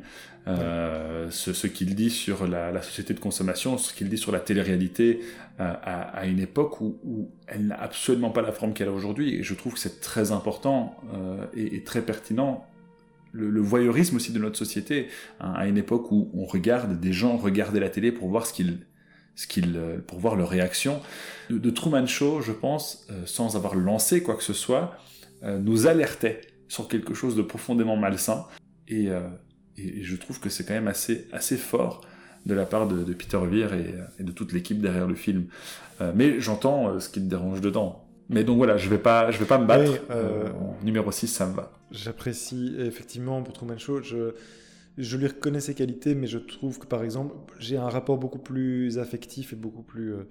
euh, ce, qu'il dit sur la, société de consommation, ce qu'il dit sur la télé-réalité euh, à, une époque où, elle n'a absolument pas la forme qu'elle a aujourd'hui. Et je trouve que c'est très important et, très pertinent. Le, voyeurisme aussi de notre société, hein, à une époque où on regarde des gens regarder la télé pour voir ce qu'ils ce qu'ils, pour voir leur réaction. De, de, Truman Show, je pense, sans avoir lancé quoi que ce soit, euh, nous alertait sur quelque chose de profondément malsain. Et, euh, je trouve que c'est quand même assez, assez fort de la part de, Peter Weir et, de toute l'équipe derrière le film. Euh, mais j'entends ce qui me dérange dedans. Mais donc voilà, je vais pas, je vais pas me battre. numéro 6, ça me va. J'apprécie effectivement pour Truman Show. Je, je lui reconnais ses qualités, mais je trouve que par exemple, j'ai un rapport beaucoup plus affectif et beaucoup plus euh,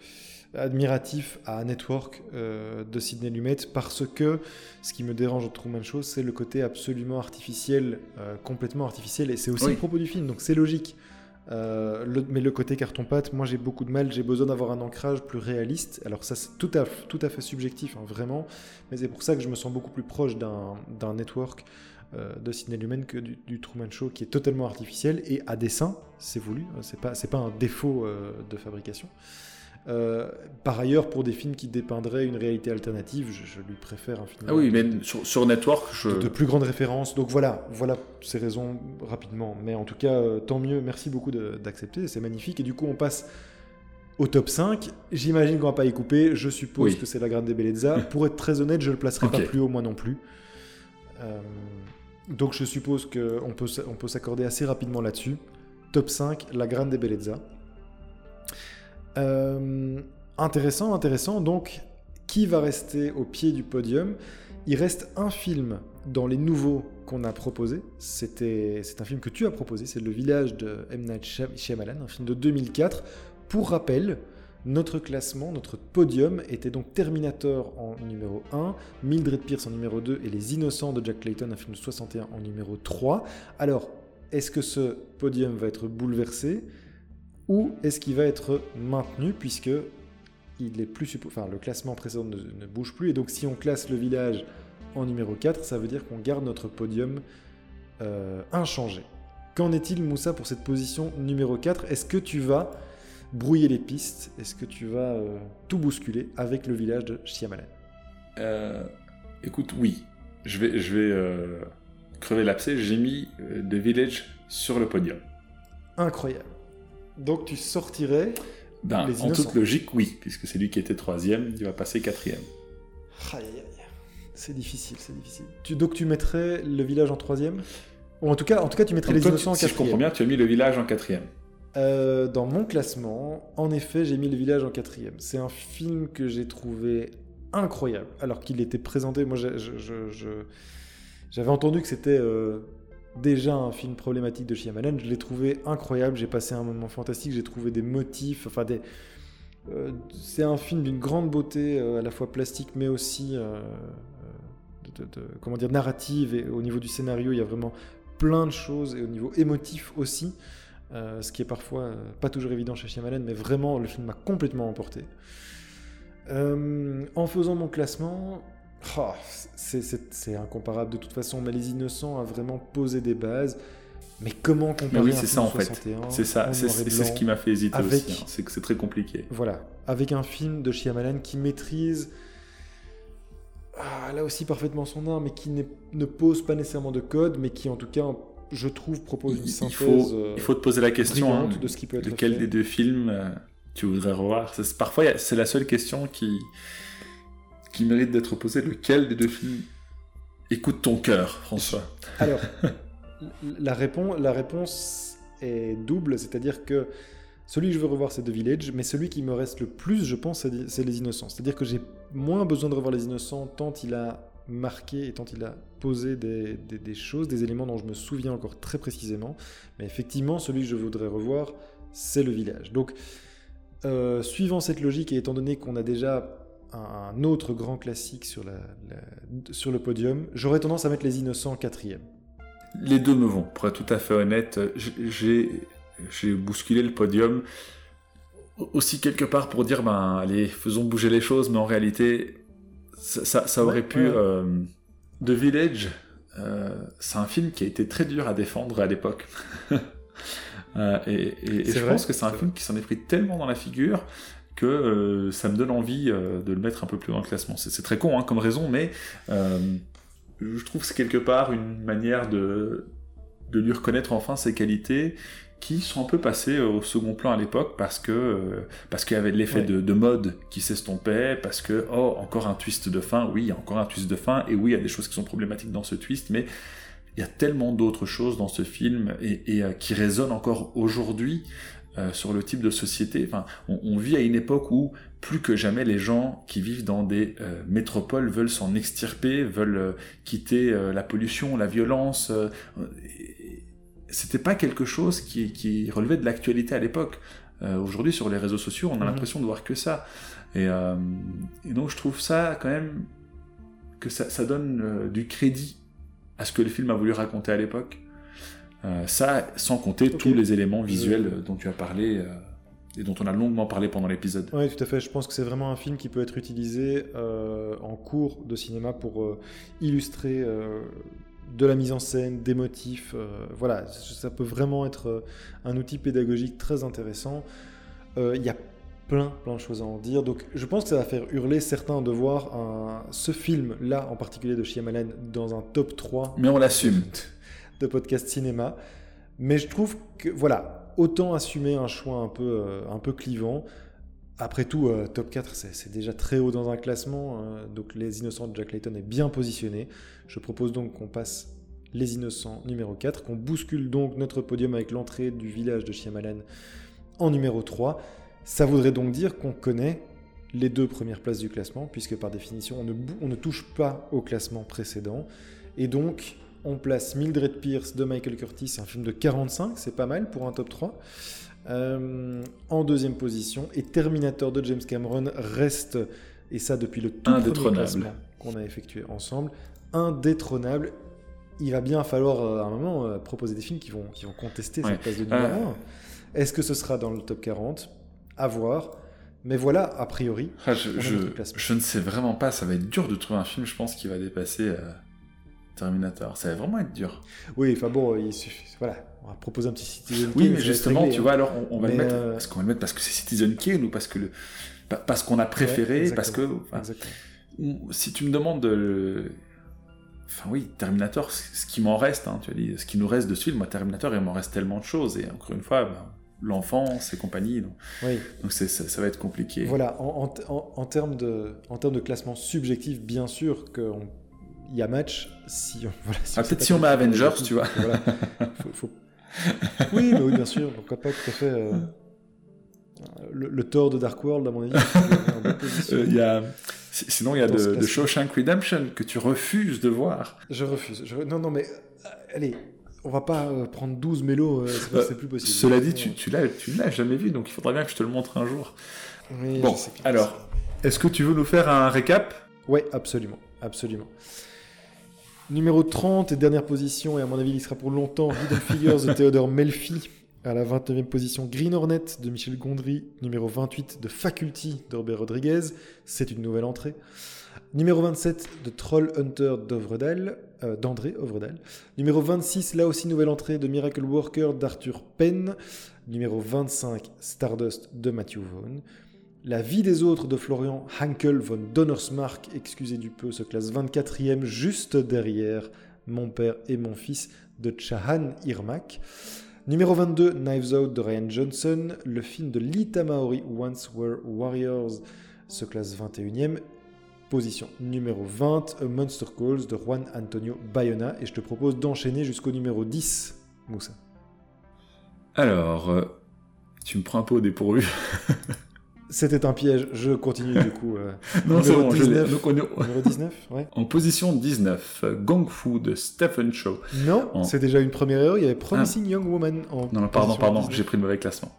admiratif à Network euh, de Sidney Lumet parce que ce qui me dérange au Truman Show, c'est le côté absolument artificiel, euh, complètement artificiel, et c'est aussi le propos du film, donc c'est logique. mais le côté carton-pâte, moi j'ai beaucoup de mal, j'ai besoin d'avoir un ancrage plus réaliste. Alors ça c'est tout à, tout à fait subjectif, hein, vraiment, mais c'est pour ça que je me sens beaucoup plus proche d'un network de Sidney Lumet que du, Truman Show qui est totalement artificiel et à dessin, c'est voulu, c'est pas, pas un défaut euh, de fabrication. Euh, par ailleurs, pour des films qui dépeindraient une réalité alternative, je, lui préfère un film. Ah oui, mais sur, sur Network, je... de, plus grandes références. Donc voilà, voilà ces raisons rapidement. Mais en tout cas, euh, tant mieux. Merci beaucoup d'accepter. C'est magnifique. Et du coup, on passe au top 5. J'imagine qu'on va pas y couper. Je suppose que c'est la Grande Bellezza. Pour être très honnête, je le placerai pas plus haut, moi non plus. Euh, donc je suppose qu'on peut, on peut s'accorder assez rapidement là-dessus. Top 5, la Grande Bellezza. Euh, intéressant, intéressant. Donc, qui va rester au pied du podium? Il reste un film dans les nouveaux qu'on a proposé. C'était, c'est un film que tu as proposé, c'est Le Village de M. Night Shyamalan, un film de 2004. Pour rappel, notre classement, notre podium était donc Terminator en numéro 1, Mildred Pierce en numéro 2 et Les Innocents de Jack Clayton, un film de 61 en numéro 3. Alors, est-ce que ce podium va être bouleversé ou est-ce qu'il va être maintenu puisque il est plus enfin, le classement précédent ne, bouge plus et donc si on classe le village en numéro 4, ça veut dire qu'on garde notre podium euh, inchangé. Qu'en est-il Moussa pour cette position numéro 4 Est-ce que tu vas brouiller les pistes Est-ce que tu vas euh, tout bousculer avec le village de Shyamalan? Euh, Écoute, oui. Je vais, je vais crever l'abcès. J'ai mis The Village sur le podium. Incroyable. Donc tu sortirais. Ben, en toute logique, oui, puisque c'est lui qui était troisième, il va passer quatrième. Aïe, aïe, aïe. C'est difficile, c'est difficile. Tu, donc tu mettrais le village en troisième? Ou en tout cas, en tout cas, tu mettrais les innocents en quatrième. Si je comprends bien, tu as mis le village en quatrième. Euh, dans mon classement, en effet, j'ai mis le village en quatrième. C'est un film que j'ai trouvé incroyable, alors qu'il était présenté. Moi, j'avais entendu que c'était euh, déjà un film problématique de Shyamalan. Je l'ai trouvé incroyable, j'ai passé un moment fantastique, j'ai trouvé des motifs, enfin des... Euh, c'est un film d'une grande beauté, à la fois plastique, mais aussi comment dire, narrative. Et au niveau du scénario, il y a vraiment plein de choses, et au niveau émotif aussi, ce qui est parfois pas toujours évident chez Shyamalan, mais vraiment, le film m'a complètement emporté. en faisant mon classement, Oh, c'est incomparable de toute façon, mais Les Innocents a vraiment posé des bases. Mais comment comparer oui, c'est ça en fait. C'est ça, c'est ce qui m'a fait hésiter aussi. Hein. C'est que c'est très compliqué. Voilà, avec un film de Shyamalan qui maîtrise ah, là aussi parfaitement son art, mais qui ne pose pas nécessairement de code, mais qui en tout cas, je trouve, propose une synthèse. Il faut, il faut te poser la question hein, de ce qui peut être lequel des deux films euh, tu voudrais revoir. Parfois, c'est la seule question qui qui mérite d'être posé. Lequel des deux films écoute ton cœur, François? Alors, la, réponse, la réponse est double, c'est-à-dire que celui que je veux revoir, c'est The Village, mais celui qui me reste le plus, je pense, c'est Les Innocents. C'est-à-dire que j'ai moins besoin de revoir Les Innocents tant il a marqué et tant il a des, choses, des éléments dont je me souviens encore très précisément. Mais effectivement, celui que je voudrais revoir, c'est Le Village. Donc, euh, suivant cette logique et étant donné qu'on a déjà un autre grand classique sur, la, sur le podium, j'aurais tendance à mettre Les Innocents quatrième. Les deux me vont, pour être tout à fait honnête. J'ai bousculé le podium aussi quelque part pour dire, ben allez, faisons bouger les choses, mais en réalité, ça, ça, aurait pu... Euh, The Village, euh, c'est un film qui a été très dur à défendre à l'époque. Euh, et, je pense que c'est un film qui s'en est pris tellement dans la figure que euh, ça me donne envie de le mettre un peu plus dans le classement. C'est très con hein, comme raison, mais je trouve que c'est quelque part une manière de, de lui reconnaître enfin ses qualités qui sont un peu passées au second plan à l'époque parce que parce qu'il y avait l'effet de, de, mode qui s'estompait, parce que oh encore un twist de fin, oui, il y a encore un twist de fin, et oui, il y a des choses qui sont problématiques dans ce twist, mais il y a tellement d'autres choses dans ce film et, et qui résonnent encore aujourd'hui euh, sur le type de société. Enfin, on, vit à une époque où plus que jamais les gens qui vivent dans des euh, métropoles veulent s'en extirper, veulent euh, quitter la pollution, la violence. C'était pas quelque chose qui, relevait de l'actualité à l'époque. Aujourd'hui, sur les réseaux sociaux, on a mhm. l'impression de voir que ça. Et, donc, je trouve ça quand même que ça, ça donne du crédit à ce que le film a voulu raconter à l'époque. Euh, ça, sans compter tous les éléments visuels euh, dont tu as parlé euh, et dont on a longuement parlé pendant l'épisode. Oui, tout à fait. Je pense que c'est vraiment un film qui peut être utilisé en cours de cinéma pour illustrer de la mise en scène, des motifs. voilà, ça peut vraiment être un outil pédagogique très intéressant. Il y a plein, plein de choses à en dire. Donc, je pense que ça va faire hurler certains de voir un- ce film-là, en particulier de Shyamalan, dans un top 3 Mais on l'assume. de podcast cinéma. Mais je trouve que, voilà, autant assumer un choix un peu, euh, un peu clivant. Après tout, euh, top 4, c'est déjà très haut dans un classement. euh, donc, Les Innocents de Jack Layton est bien positionné. Je propose donc qu'on passe Les Innocents numéro 4, qu'on bouscule donc notre podium avec l'entrée du village de Shyamalan en numéro 3. Ça voudrait donc dire qu'on connaît les deux premières places du classement, puisque par définition, on ne, bou- on ne touche pas au classement précédent. Et donc, on place Mildred Pierce de Michael Curtis, un film de 45, c'est pas mal pour un top 3. Euh, en deuxième position, et Terminator de James Cameron reste, et ça depuis le tout premier classement qu'on a effectué ensemble, indétrônable. Il va bien falloir euh, à un moment euh, proposer des films qui vont, qui vont contester Ouais. cette place de numéro Euh. 1. Est-ce que ce sera dans le top 40 À voir. Mais voilà, a priori, Ah, je, ne sais vraiment pas, ça va être dur de trouver un film, je pense, qui va dépasser euh, Terminator. Ça va vraiment être dur. oui, enfin bon, il suffit. Voilà, on va proposer un petit Citizen Oui, Kane, mais justement, réglé, tu hein. vois, alors on, on va le mettre. euh, Est-ce qu'on va le mettre parce que c'est Citizen Kane ou parce que le, pa- parce qu'on a préféré, Ouais, parce que. enfin, si tu me demandes de. Enfin oui, Terminator, ce qui m'en reste, hein, tu as dit, ce qui nous reste de ce film, moi Terminator, il m'en reste tellement de choses, et encore une fois, ben, l'enfance et compagnie, donc Oui. donc ça, ça va être compliqué. Voilà, en, en- en- en termes de, en termes de classement subjectif, bien sûr qu'il y a match. Si on, voilà, si Ah, peut-être si on met Avengers, tu vois. Voilà. Faut- faut- Oui, mais oui, bien sûr. Pourquoi pas tout à fait. euh, Le, le Thor de Dark World, à mon avis. Euh, il y a... si- Sinon, il y a de, de. Shawshank Redemption que tu refuses de voir. Je refuse. Je- Non, non, mais allez, on va pas euh, prendre 12 mélos, euh, c'est Euh, plus possible. Cela dit, tu, tu l'as jamais vu, donc il faudra bien que je te le montre un jour. Oui, Bon, alors. Est-ce que tu veux nous faire un récap? Ouais, absolument, absolument. Numéro 30 et dernière position, et à mon avis il sera pour longtemps, Hidden Figures de Theodore Melfi. À la 29e position, Green Hornet de Michel Gondry. Numéro 28 de Faculty de Robert Rodriguez. C'est une nouvelle entrée. Numéro 27 de Troll Hunter euh, d'André Ovredal. Numéro 26, là aussi nouvelle entrée de Miracle Worker d'Arthur Penn. Numéro 25, Stardust de Matthew Vaughn. La vie des autres de Florian Hankel von Donnersmarck, excusez du peu, se classe 24e juste derrière Mon père et mon fils de Chahan Irmak. Numéro 22, Knives Out de Ryan Johnson. Le film de Lita Maori, Once Were Warriors, se classe 21e. Position numéro 20, A Monster Calls de Juan Antonio Bayona. Et je te propose d'enchaîner jusqu'au numéro 10, Moussa. Alors, euh, tu me prends un peu au dépourvu. C'était un piège, je continue du coup. euh, non, c'est bon, je l'ai. 19. Donc, on est- numéro 19, ouais. En position 19, euh, Gong Fu de Stephen Chow. Non, En- c'est déjà une première erreur. Il y avait Promising Young Woman en. Non, non, pardon, pardon, 19. j'ai pris le mauvais classement.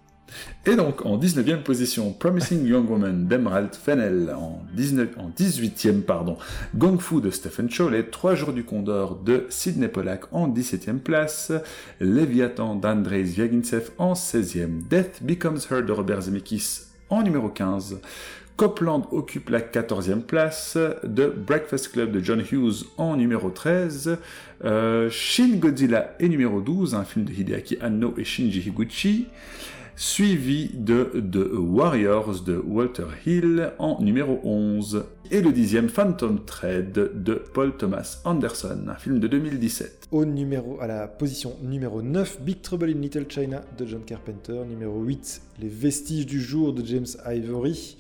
Et donc, en 19e position, Promising Young Woman d'Emerald Fennell. En, 19, en 18e, pardon, Gong Fu de Stephen Chow. Les Trois Jours du Condor de Sidney Pollack en 17e place. Léviathan d'Andrei Zviagintsev en 16e. Death Becomes Her de Robert Zemeckis en numéro 15. Copland occupe la 14e place de Breakfast Club de John Hughes en numéro 13. Euh, Shin Godzilla est numéro 12, un film de Hideaki Anno et Shinji Higuchi, suivi de The Warriors de Walter Hill en numéro 11. Et le dixième Phantom Thread de Paul Thomas Anderson, un film de 2017. Au numéro, à la position numéro 9, Big Trouble in Little China de John Carpenter. Numéro 8, Les Vestiges du Jour de James Ivory.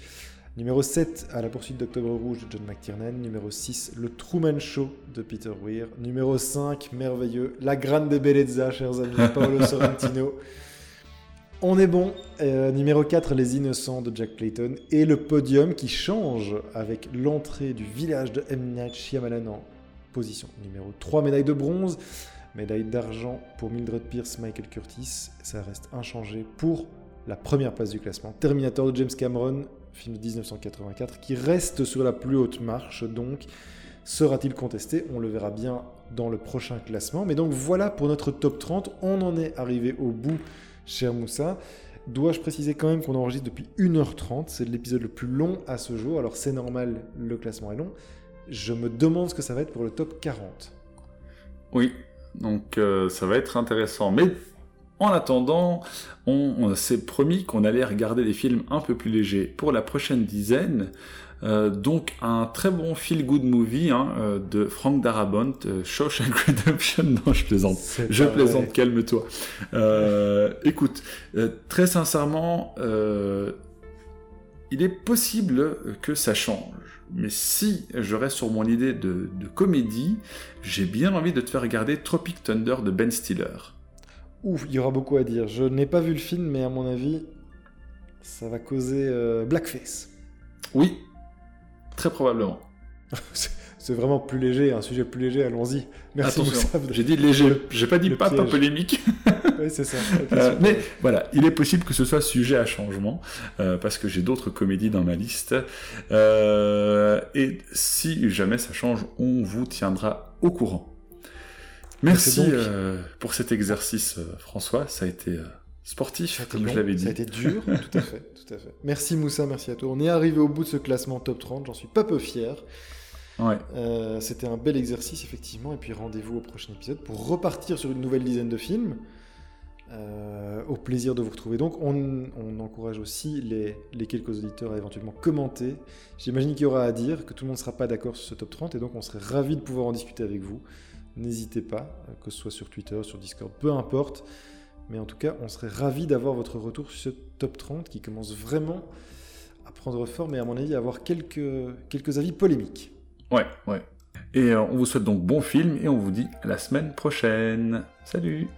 Numéro 7, À la poursuite d'Octobre Rouge de John McTiernan. Numéro 6, Le Truman Show de Peter Weir. Numéro 5, merveilleux, La Grande Bellezza, chers amis, Paolo Sorrentino. On est bon. Euh, numéro 4, Les Innocents de Jack Clayton. Et le podium qui change avec l'entrée du village de M. Night en position numéro 3, médaille de bronze. Médaille d'argent pour Mildred Pierce, Michael Curtis. Ça reste inchangé pour la première place du classement. Terminator de James Cameron, film de 1984, qui reste sur la plus haute marche. Donc, sera-t-il contesté? On le verra bien dans le prochain classement. Mais donc voilà pour notre top 30. On en est arrivé au bout, cher Moussa. Dois-je préciser quand même qu'on enregistre depuis 1h30 C'est l'épisode le plus long à ce jour. Alors c'est normal, le classement est long. Je me demande ce que ça va être pour le top 40. Oui, donc euh, ça va être intéressant. Mais En attendant, on, s'est promis qu'on allait regarder des films un peu plus légers pour la prochaine dizaine. Euh, donc un très bon feel-good movie hein, euh, de Frank Darabont, euh, Shawshank Redemption. Non, je plaisante. Je plaisante, calme-toi. écoute, très sincèrement, il est possible que ça change. Mais si je reste sur mon idée de, de comédie, j'ai bien envie de te faire regarder Tropic Thunder de Ben Stiller. Ouf, il y aura beaucoup à dire. Je n'ai pas vu le film, mais à mon avis, ça va causer blackface. Oui, Très probablement. c'est vraiment plus léger, un sujet plus léger, allons-y. Merci J'ai dit léger, j'ai pas dit pas, pas polémique. oui, c'est ça. Euh, mais voilà, il est possible que ce soit sujet à changement, euh, parce que j'ai d'autres comédies dans ma liste. Euh, et si jamais ça change, on vous tiendra au courant. Merci pour cet exercice, François. Ça a été sportif, comme je l'avais dit. Ça a été dur, tout à fait, tout à fait. Merci Moussa, merci à toi. On est arrivé au bout de ce classement top 30, j'en suis pas peu fier. Ouais. Euh, c'était un bel exercice, effectivement, et puis rendez-vous au prochain épisode pour repartir sur une nouvelle dizaine de films. Euh, au plaisir de vous retrouver. Donc, on, encourage aussi les, les, quelques auditeurs à éventuellement commenter. J'imagine qu'il y aura à dire, que tout le monde ne sera pas d'accord sur ce top 30, et donc on serait ravi de pouvoir en discuter avec vous. N'hésitez pas, euh, que ce soit sur Twitter, sur Discord, peu importe. Mais en tout cas, on serait ravi d'avoir votre retour sur ce top 30 qui commence vraiment à prendre forme et à mon avis à avoir quelques, quelques avis polémiques. Ouais, ouais. Et euh, on vous souhaite donc bon film et on vous dit à la semaine prochaine. Salut